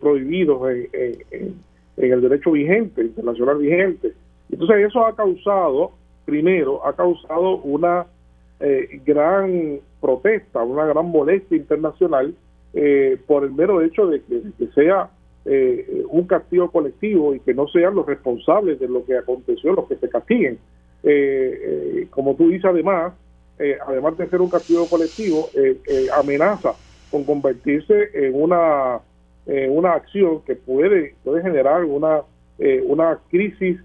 prohibidos en, en, en, el derecho vigente, internacional vigente. Entonces eso ha causado, primero, ha causado una gran protesta, una gran molestia internacional eh, por el mero hecho de que, sea eh, un castigo colectivo y que no sean los responsables de lo que aconteció los que se castiguen. Eh, como tú dices, además, además de ser un castigo colectivo, amenaza con convertirse en una, una acción que puede, puede generar una, una crisis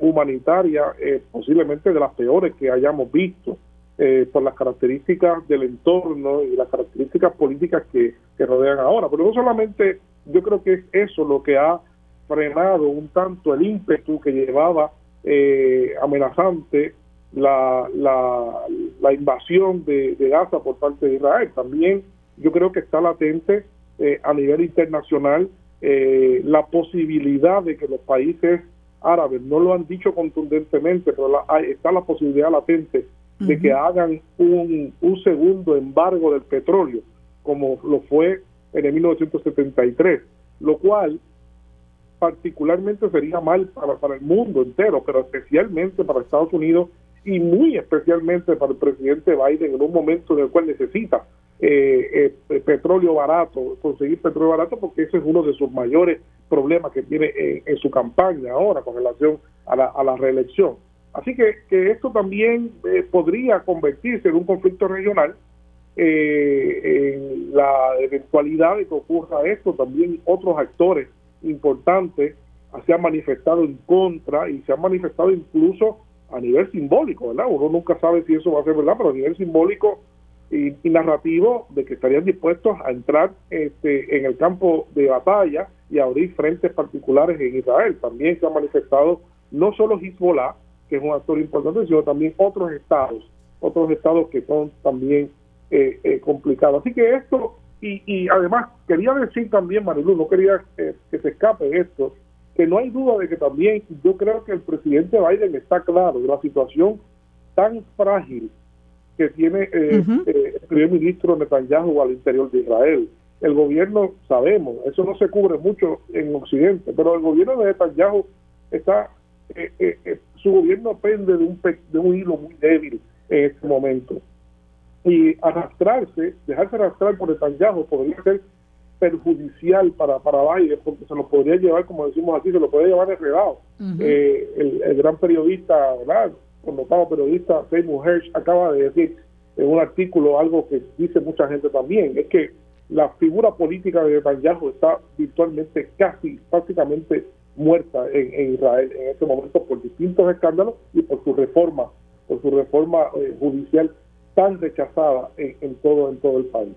humanitaria posiblemente de las peores que hayamos visto. Eh, por las características del entorno y las características políticas que, rodean ahora. Pero no solamente yo creo que es eso lo que ha frenado un tanto el ímpetu que llevaba eh, amenazante la, la, invasión de, Gaza por parte de Israel. También yo creo que está latente eh, a nivel internacional la posibilidad de que los países árabes, no lo han dicho contundentemente, pero está la posibilidad latente de que hagan un, un segundo embargo del petróleo, como lo fue en el 1973, lo cual particularmente sería mal para, para el mundo entero, pero especialmente para Estados Unidos y muy especialmente para el presidente Biden en un momento en el cual necesita eh, eh, petróleo barato, conseguir petróleo barato, porque ese es uno de sus mayores problemas que tiene en, su campaña ahora con relación a la, a la reelección. Así que, que esto también eh, podría convertirse en un conflicto regional. Eh, en la eventualidad de que ocurra esto, también otros actores importantes se han manifestado en contra y se han manifestado incluso a nivel simbólico, ¿verdad? Uno nunca sabe si eso va a ser verdad, pero a nivel simbólico y, narrativo de que estarían dispuestos a entrar este, en el campo de batalla y abrir frentes particulares en Israel. También se ha manifestado no solo Hezbollah, que es un actor importante, sino también otros estados, otros estados que son también eh, eh, complicados. Así que esto, y, y además quería decir también, Marilu, no quería que se escape esto, que no hay duda de que también yo creo que el presidente Biden está claro de la situación tan frágil que tiene eh, el primer ministro Netanyahu al interior de Israel. El gobierno, sabemos, eso no se cubre mucho en Occidente, pero el gobierno de Netanyahu está eh, eh, su gobierno pende de un, de un hilo muy débil en este momento. Y arrastrarse, dejarse arrastrar por Netanyahu podría ser perjudicial para, para Biden, porque se lo podría llevar, como decimos aquí, se lo podría llevar enredado. Eh, el, gran periodista, ¿verdad? Connotado periodista Seymour Hersh acaba de decir en un artículo algo que dice mucha gente también, es que la figura política de Netanyahu está virtualmente casi, prácticamente muerta en, Israel en este momento por distintos escándalos y por su reforma, por su reforma eh, judicial tan rechazada en, todo en todo el país.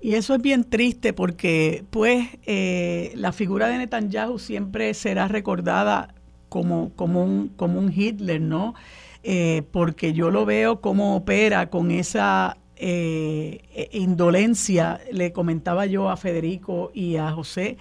Y eso es bien triste porque pues eh, la figura de Netanyahu siempre será recordada como, como, un, como un Hitler, ¿no? Eh, porque yo lo veo como opera con esa indolencia, le comentaba yo a Federico y a José,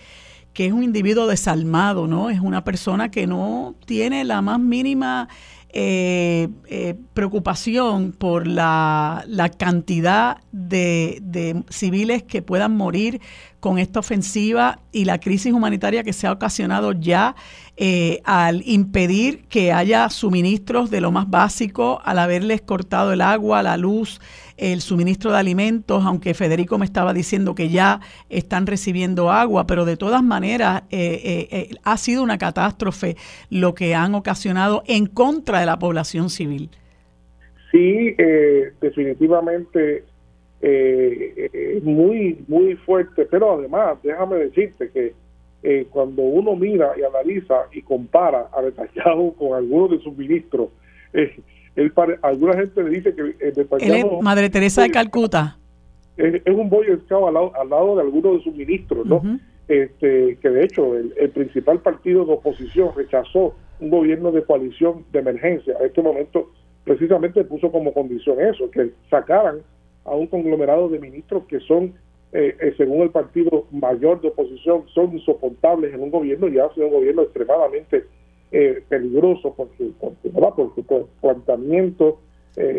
que es un individuo desalmado, ¿no? Es una persona que no tiene la más mínima eh, eh, preocupación por la, cantidad de, civiles que puedan morir con esta ofensiva y la crisis humanitaria que se ha ocasionado ya eh, al impedir que haya suministros de lo más básico, al haberles cortado el agua, la luz, el suministro de alimentos, aunque Federico me estaba diciendo que ya están recibiendo agua, pero de todas maneras eh, ha sido una catástrofe lo que han ocasionado en contra de la población civil. Sí, definitivamente es muy, muy fuerte, pero además, déjame decirte que eh, cuando uno mira y analiza y compara a Netanyahu con algunos de sus ministros, eh, alguna gente le dice que eh, Netanyahu... Madre Teresa de Calcuta. Es, un boy scout al lado, al lado de algunos de sus ministros, ¿no? este, que de hecho el, principal partido de oposición rechazó un gobierno de coalición de emergencia. A este momento precisamente puso como condición eso, que sacaran a un conglomerado de ministros que son eh, eh, según el partido mayor de oposición, son insoportables en un gobierno y hace un gobierno extremadamente eh, peligroso por su, por, su planteamiento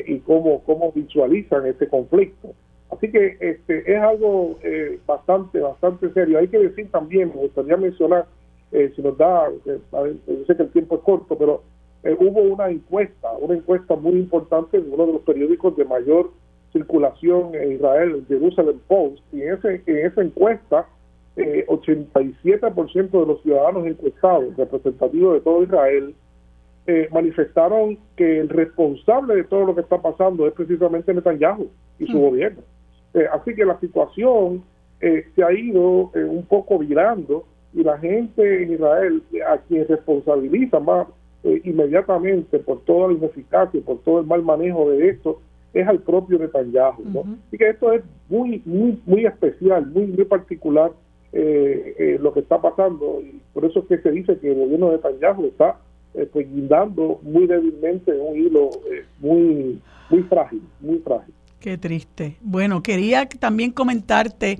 y cómo, cómo visualizan este conflicto. Así que este es algo bastante, bastante serio. Hay que decir también, me gustaría mencionar, si nos da, yo sé que el tiempo es corto, pero hubo una encuesta, una encuesta muy importante en uno de los periódicos de mayor circulación en Israel, el Jerusalem Post, y en, ese, en esa encuesta, eh, 87% de los ciudadanos encuestados, representativos de todo Israel, eh, manifestaron que el responsable de todo lo que está pasando es precisamente Netanyahu y su mm. gobierno. Eh, así que la situación eh, se ha ido un poco virando y la gente en Israel, a quien responsabiliza más inmediatamente por toda la ineficacia, por todo el mal manejo de esto, es al propio Netanyahu. ¿no? Así que esto es muy, muy, muy especial, muy, muy particular eh, eh, lo que está pasando. Y por eso es que se dice que el gobierno de Netanyahu está eh, pues, guindando muy débilmente en un hilo muy, muy frágil, muy frágil. Qué triste. Bueno, quería también comentarte,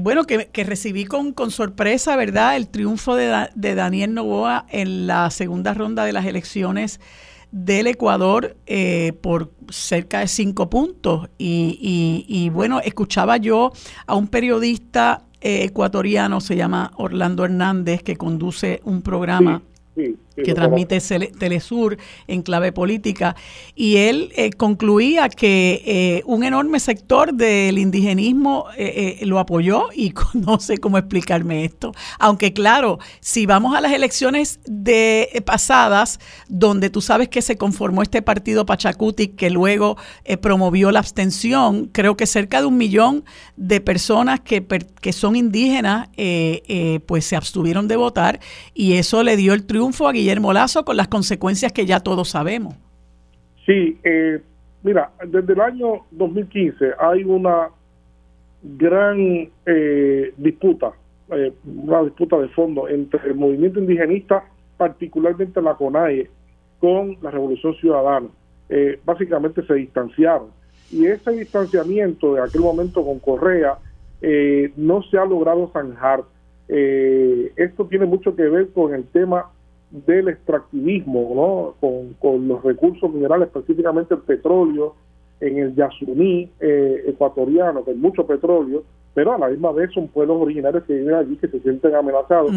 bueno, que, que, recibí con, con sorpresa, ¿verdad?, el triunfo de, de Daniel Novoa en la segunda ronda de las elecciones del Ecuador eh, por cerca de cinco puntos. Y, y, bueno, escuchaba yo a un periodista eh, ecuatoriano, se llama Orlando Hernández, que conduce un programa que transmite Telesur en clave política, y él eh, concluía que eh, un enorme sector del indigenismo eh, lo apoyó y <laughs> no sé cómo explicarme esto. Aunque claro, si vamos a las elecciones de pasadas, donde tú sabes que se conformó este partido Pachacuti que luego promovió la abstención, creo que cerca de un millón de personas que, que son indígenas pues se abstuvieron de votar y eso le dio el triunfo a Guillermo Lazo con las consecuencias que ya todos sabemos. Sí, eh, mira, desde el año 2015 hay una gran eh, disputa, eh, una disputa de fondo entre el movimiento indigenista, particularmente la CONAIE, con la Revolución Ciudadana. básicamente se distanciaron. Y ese distanciamiento de aquel momento con Correa no se ha logrado zanjar. esto tiene mucho que ver con el tema del extractivismo, ¿no? Con, los recursos minerales, específicamente el petróleo, en el Yasuní eh, ecuatoriano, que mucho petróleo, pero a la misma vez son pueblos originarios que viven allí que se sienten amenazados.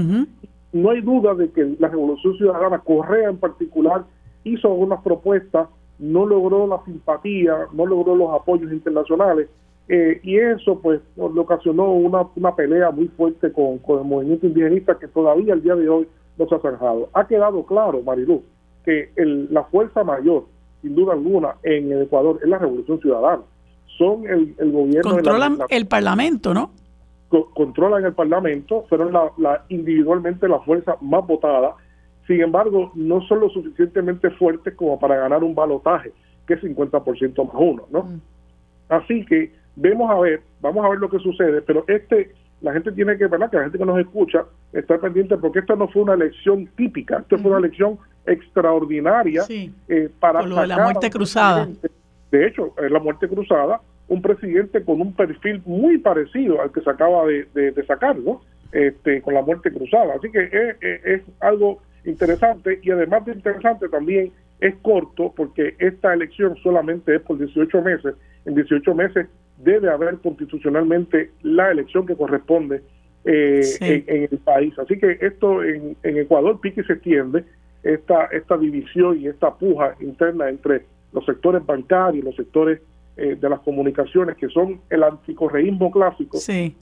No hay duda de que la Revolución Ciudadana, Correa en particular, hizo algunas propuestas, no logró la simpatía, no logró los apoyos internacionales, eh, y eso pues le ocasionó una, una pelea muy fuerte con, con el movimiento indigenista que todavía al día de hoy no se ha zanjado. Ha quedado claro, Marilú, que la fuerza mayor, sin duda alguna, en el Ecuador es la Revolución Ciudadana. Son el, gobierno... Controlan el Parlamento, ¿no? controlan el Parlamento, fueron la, individualmente la fuerza más votada. Sin embargo, no son lo suficientemente fuertes como para ganar un balotaje, que es 50% más uno, ¿no? Mm. Así que vemos a ver, vamos a ver lo que sucede, pero este la gente tiene que, ¿verdad? Que la gente que nos escucha está pendiente porque esto no fue una elección típica, esto fue una elección extraordinaria eh, para la muerte cruzada. De hecho, en la muerte cruzada, un presidente con un perfil muy parecido al que se acaba de, sacar, ¿no? Este, con la muerte cruzada. Así que es, es, algo interesante y además de interesante también es corto porque esta elección solamente es por 18 meses. En 18 meses debe haber constitucionalmente la elección que corresponde eh, en, el país. Así que esto en, Ecuador pique y se extiende, esta, esta división y esta puja interna entre los sectores bancarios, los sectores eh, de las comunicaciones, que son el anticorreísmo clásico, sí.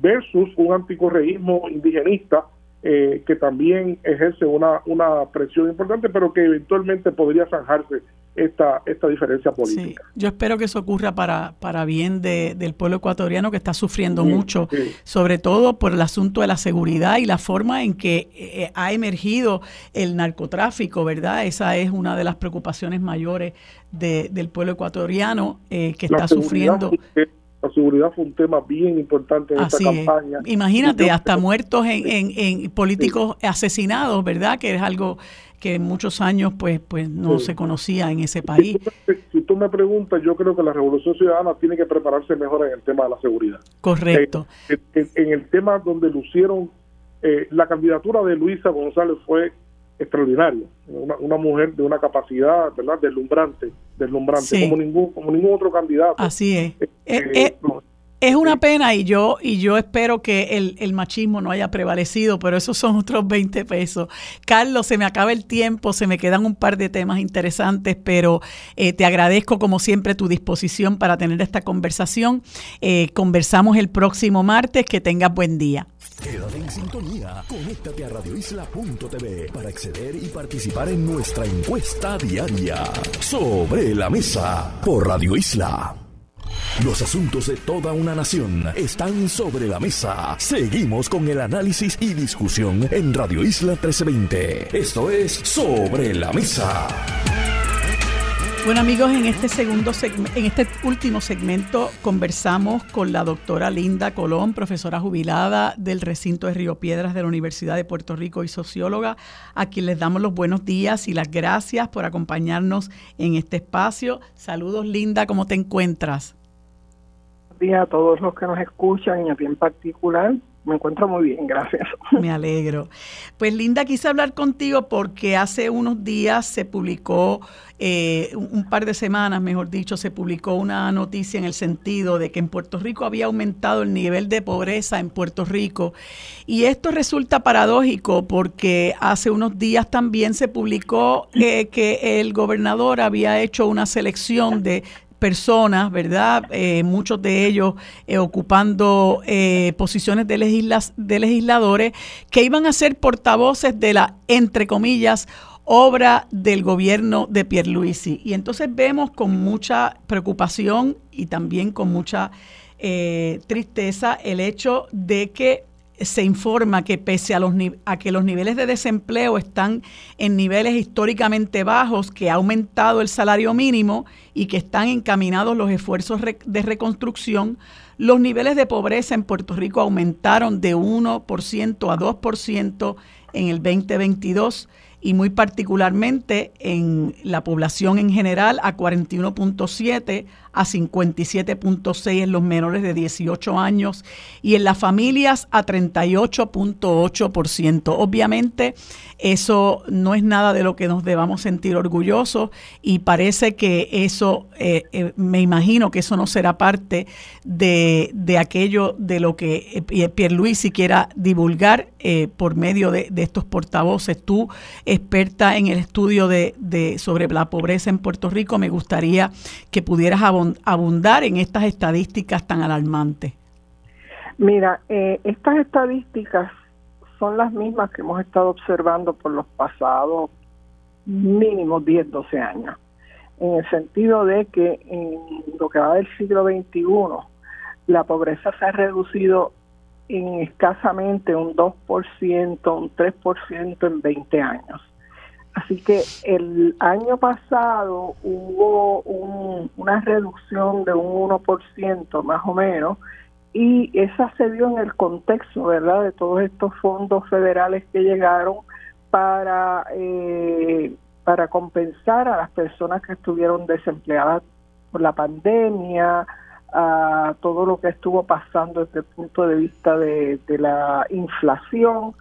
versus un anticorreísmo indigenista eh, que también ejerce una, una presión importante, pero que eventualmente podría zanjarse esta, esta diferencia política. yo espero que eso ocurra para, para bien de, del pueblo ecuatoriano que está sufriendo mucho, sobre todo por el asunto de la seguridad y la forma en que eh, ha emergido el narcotráfico, ¿verdad? Esa es una de las preocupaciones mayores de, del pueblo ecuatoriano eh, que está sufriendo. La seguridad fue un tema bien importante en esta campaña. Imagínate, hasta muertos en, en, en políticos asesinados, ¿verdad? Que es algo que en muchos años pues pues no se conocía en ese país. Si tú, me preguntas, yo creo que la Revolución Ciudadana tiene que prepararse mejor en el tema de la seguridad. Correcto. Eh, en, el tema donde lucieron, eh, la candidatura de Luisa González fue extraordinaria, una, mujer de una capacidad, ¿verdad?, deslumbrante, deslumbrante, como ningún como ningún otro candidato. Así es. Eh, es una pena y yo, y yo espero que el, machismo no haya prevalecido, pero esos son otros <laughs> 20 pesos. Carlos, se me acaba el tiempo, se me quedan un par de temas interesantes, pero eh, te agradezco como siempre tu disposición para tener esta conversación. Eh, conversamos el próximo martes, que tengas buen día. Quédate en sintonía, conéctate a radioisla.tv para acceder y participar en nuestra encuesta diaria sobre la mesa por Radio Isla. Los asuntos de toda una nación están sobre la mesa. Seguimos con el análisis y discusión en Radio Isla 1320. Esto es Sobre la Mesa. Bueno amigos, en este segundo en este último segmento conversamos con la doctora Linda Colón, profesora jubilada del recinto de Río Piedras de la Universidad de Puerto Rico y socióloga, a quien les damos los buenos días y las gracias por acompañarnos en este espacio. Saludos Linda, ¿cómo te encuentras? Días a todos los que nos escuchan y a ti en particular. Me encuentro muy bien, gracias. <laughs> Me alegro. Pues Linda, quise hablar contigo porque hace unos días se publicó, eh, un par de semanas, mejor dicho, se publicó una noticia en el sentido de que en Puerto Rico había aumentado el nivel de pobreza en Puerto Rico. Y esto resulta paradójico porque hace unos días también se publicó eh, que el gobernador había hecho una selección de personas, ¿verdad? Eh, muchos de ellos eh, ocupando eh, posiciones de, de legisladores que iban a ser portavoces de la, entre comillas, obra del gobierno de Pierluisi. Y entonces vemos con mucha preocupación y también con mucha tristeza el hecho de que se informa que pese a, los, a que los niveles de desempleo están en niveles históricamente bajos, que ha aumentado el salario mínimo y que están encaminados los esfuerzos de reconstrucción, los niveles de pobreza en Puerto Rico aumentaron de 1% a 2% en el 2022 y muy particularmente en la población en general a 41.7 a 57.6 en los menores de 18 años y en las familias a 38.8%. Obviamente eso no es nada de lo que nos debamos sentir orgullosos y parece que eso, eh, eh, me imagino que eso no será parte de, de aquello de lo que eh, Pierluisi quiera divulgar por medio de, estos portavoces. Tú, experta en el estudio de, de, sobre la pobreza en Puerto Rico, me gustaría que pudieras abundar en estas estadísticas tan alarmantes. Mira, estas estadísticas son las mismas que hemos estado observando por los pasados mínimo 10, 12 años, en el sentido de que en lo que va del siglo XXI, la pobreza se ha reducido en escasamente un 2%, un 3% en 20 años. Así que el año pasado hubo una reducción de un 1% más o menos y esa se dio en el contexto, ¿verdad?, de todos estos fondos federales que llegaron para, eh, para compensar a las personas que estuvieron desempleadas por la pandemia, a todo lo que estuvo pasando desde el punto de vista de la inflación.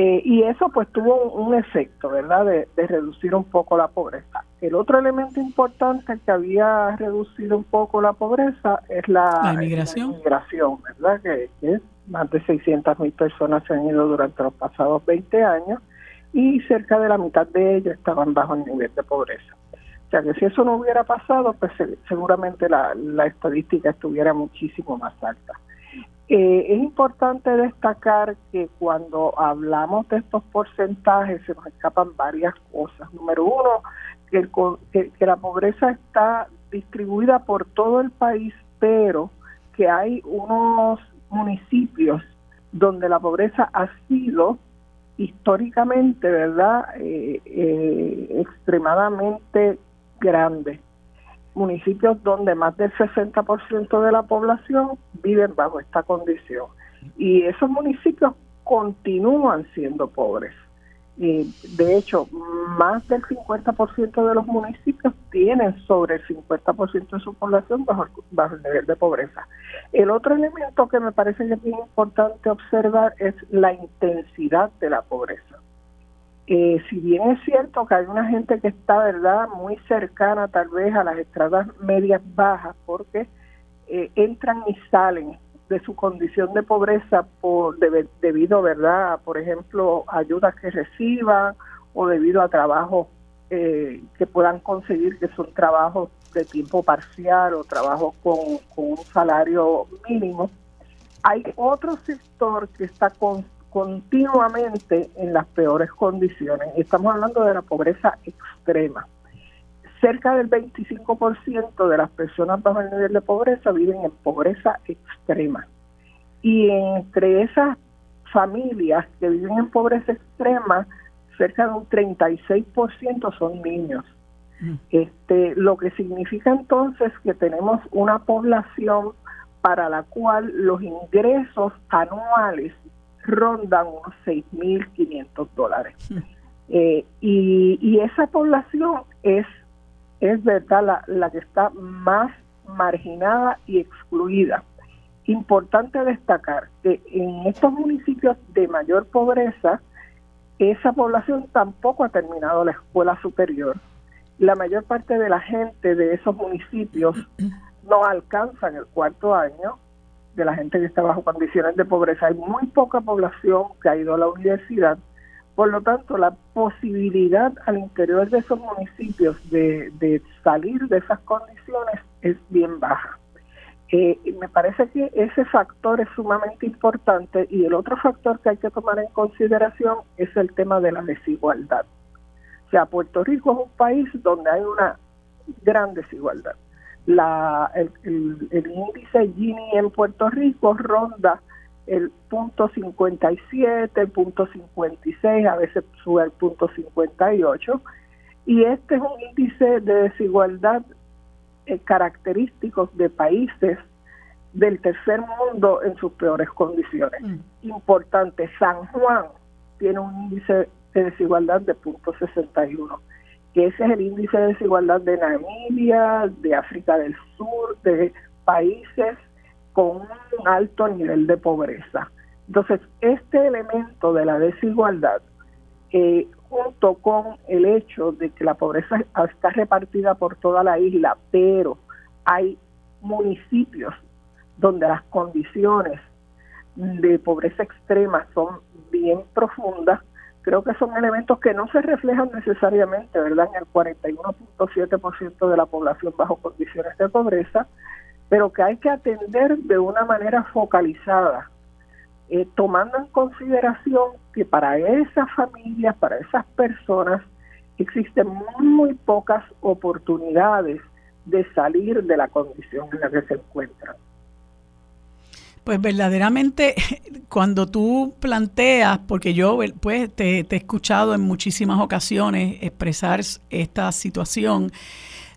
Eh, y eso pues tuvo un, efecto, ¿verdad?, de, reducir un poco la pobreza. El otro elemento importante que había reducido un poco la pobreza es la, inmigración. ¿verdad?, que, es más de 600 mil personas se han ido durante los pasados 20 años y cerca de la mitad de ellos estaban bajo el nivel de pobreza. O sea que si eso no hubiera pasado, pues seguramente la, la estadística estuviera muchísimo más alta. Eh, es importante destacar que cuando hablamos de estos porcentajes se nos escapan varias cosas. Número uno, que, que, que la pobreza está distribuida por todo el país, pero que hay unos municipios donde la pobreza ha sido históricamente, ¿verdad?, eh, eh, extremadamente grande. Municipios donde más del 60% de la población viven bajo esta condición. Y esos municipios continúan siendo pobres. Y de hecho, más del 50% de los municipios tienen sobre el 50% de su población bajo, bajo, el nivel de pobreza. El otro elemento que me parece que es bien importante observar es la intensidad de la pobreza. Eh, si bien es cierto que hay una gente que está, ¿verdad?, muy cercana tal vez a las estradas medias bajas, porque eh, entran y salen de su condición de pobreza por debido, ¿verdad? Por ejemplo, ayudas que reciban o debido a trabajos eh, que puedan conseguir, que son trabajos de tiempo parcial o trabajos con, un salario mínimo. Hay otro sector que está continuamente en las peores condiciones. Estamos hablando de la pobreza extrema cerca del 25% de las personas bajo el nivel de pobreza viven en pobreza extrema. Y entre esas familias que viven en pobreza extrema, cerca de un 36% son niños. Mm. Este, lo que significa entonces que tenemos una población para la cual los ingresos anuales rondan unos 6.500 dólares. Mm. Eh, y, y esa población es es verdad la, la que está más marginada y excluida. Importante destacar que en estos municipios de mayor pobreza, esa población tampoco ha terminado la escuela superior. La mayor parte de la gente de esos municipios <clears throat> no alcanzan el cuarto año de la gente que está bajo condiciones de pobreza. Hay muy poca población que ha ido a la universidad por lo tanto, la posibilidad al interior de esos municipios de, salir de esas condiciones es bien baja. Eh, me parece que ese factor es sumamente importante y el otro factor que hay que tomar en consideración es el tema de la desigualdad. O sea, Puerto Rico es un país donde hay una gran desigualdad. La, el, el índice Gini en Puerto Rico ronda el punto 57, el punto 56, a veces sube al punto 58. Y este es un índice de desigualdad eh, característicos de países del tercer mundo en sus peores condiciones. Mm. Importante, San Juan tiene un índice de desigualdad de punto 61, ese es el índice de desigualdad de Namibia, de África del Sur, de países con un alto nivel de pobreza. Entonces, este elemento de la desigualdad, eh, junto con el hecho de que la pobreza está repartida por toda la isla, pero hay municipios donde las condiciones de pobreza extrema son bien profundas, creo que son elementos que no se reflejan necesariamente, ¿verdad?, en el 41.7% de la población bajo condiciones de pobreza, pero que hay que atender de una manera focalizada, eh, tomando en consideración que para esas familias, para esas personas, existen muy, pocas oportunidades de salir de la condición en la que se encuentran. Pues verdaderamente <laughs> cuando tú planteas, porque yo pues te, te, he escuchado en muchísimas ocasiones expresar esta situación,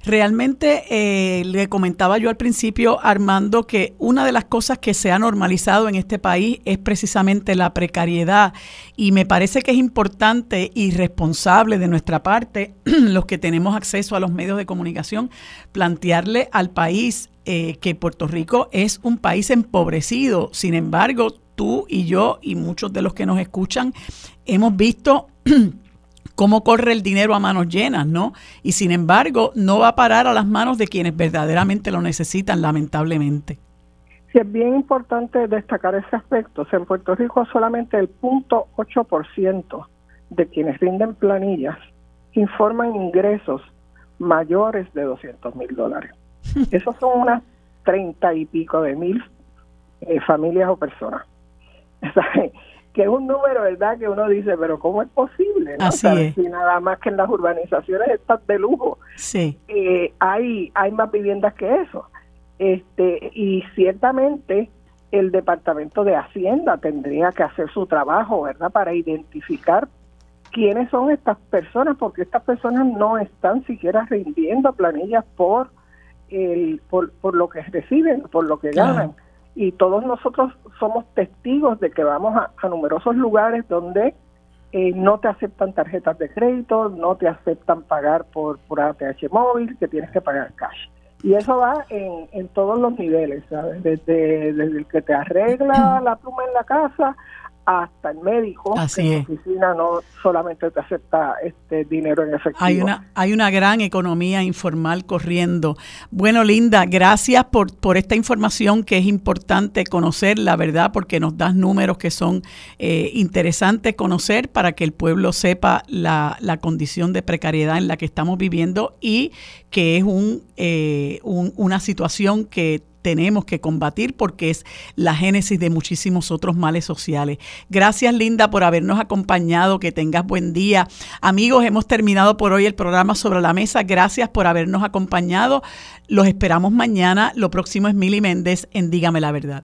Realmente eh, le comentaba yo al principio, Armando, que una de las cosas que se ha normalizado en este país es precisamente la precariedad. Y me parece que es importante y responsable de nuestra parte, <clears throat> los que tenemos acceso a los medios de comunicación, plantearle al país eh, que Puerto Rico es un país empobrecido. Sin embargo, tú y yo y muchos de los que nos escuchan hemos visto <clears throat> cómo corre el dinero a manos llenas, ¿no? Y sin embargo, no va a parar a las manos de quienes verdaderamente lo necesitan, lamentablemente. Sí, es bien importante destacar ese aspecto. O en Puerto Rico solamente el 0.8% de quienes rinden planillas informan ingresos mayores de 200 mil dólares. <laughs> Esos son unas treinta y pico de mil eh, familias o personas. <laughs> que es un número, ¿verdad? Que uno dice, pero ¿cómo es posible? Así es. Si nada más que en las urbanizaciones estas de lujo sí. Eh, hay, hay más viviendas que eso. Este, y ciertamente el Departamento de Hacienda tendría que hacer su trabajo, ¿verdad? Para identificar quiénes son estas personas, porque estas personas no están siquiera rindiendo planillas por, el, por, por lo que reciben, por lo que ganan y todos nosotros somos testigos de que vamos a, numerosos lugares donde eh, no te aceptan tarjetas de crédito, no te aceptan pagar por, por ATH móvil, que tienes que pagar cash. Y eso va en, en todos los niveles, ¿sabes? Desde, desde el que te arregla <clears throat> la pluma en la casa hasta el médico Así es. la oficina no solamente te acepta este dinero en efectivo. Hay una, hay una gran economía informal corriendo. Bueno, Linda, gracias por, por esta información que es importante conocer, la verdad, porque nos das números que son eh, interesantes conocer para que el pueblo sepa la, la, condición de precariedad en la que estamos viviendo y que es un, eh, un, una situación que tenemos que combatir porque es la génesis de muchísimos otros males sociales. Gracias Linda por habernos acompañado, que tengas buen día. Amigos, hemos terminado por hoy el programa sobre la mesa. Gracias por habernos acompañado. Los esperamos mañana. Lo próximo es Mili Méndez en Dígame la verdad.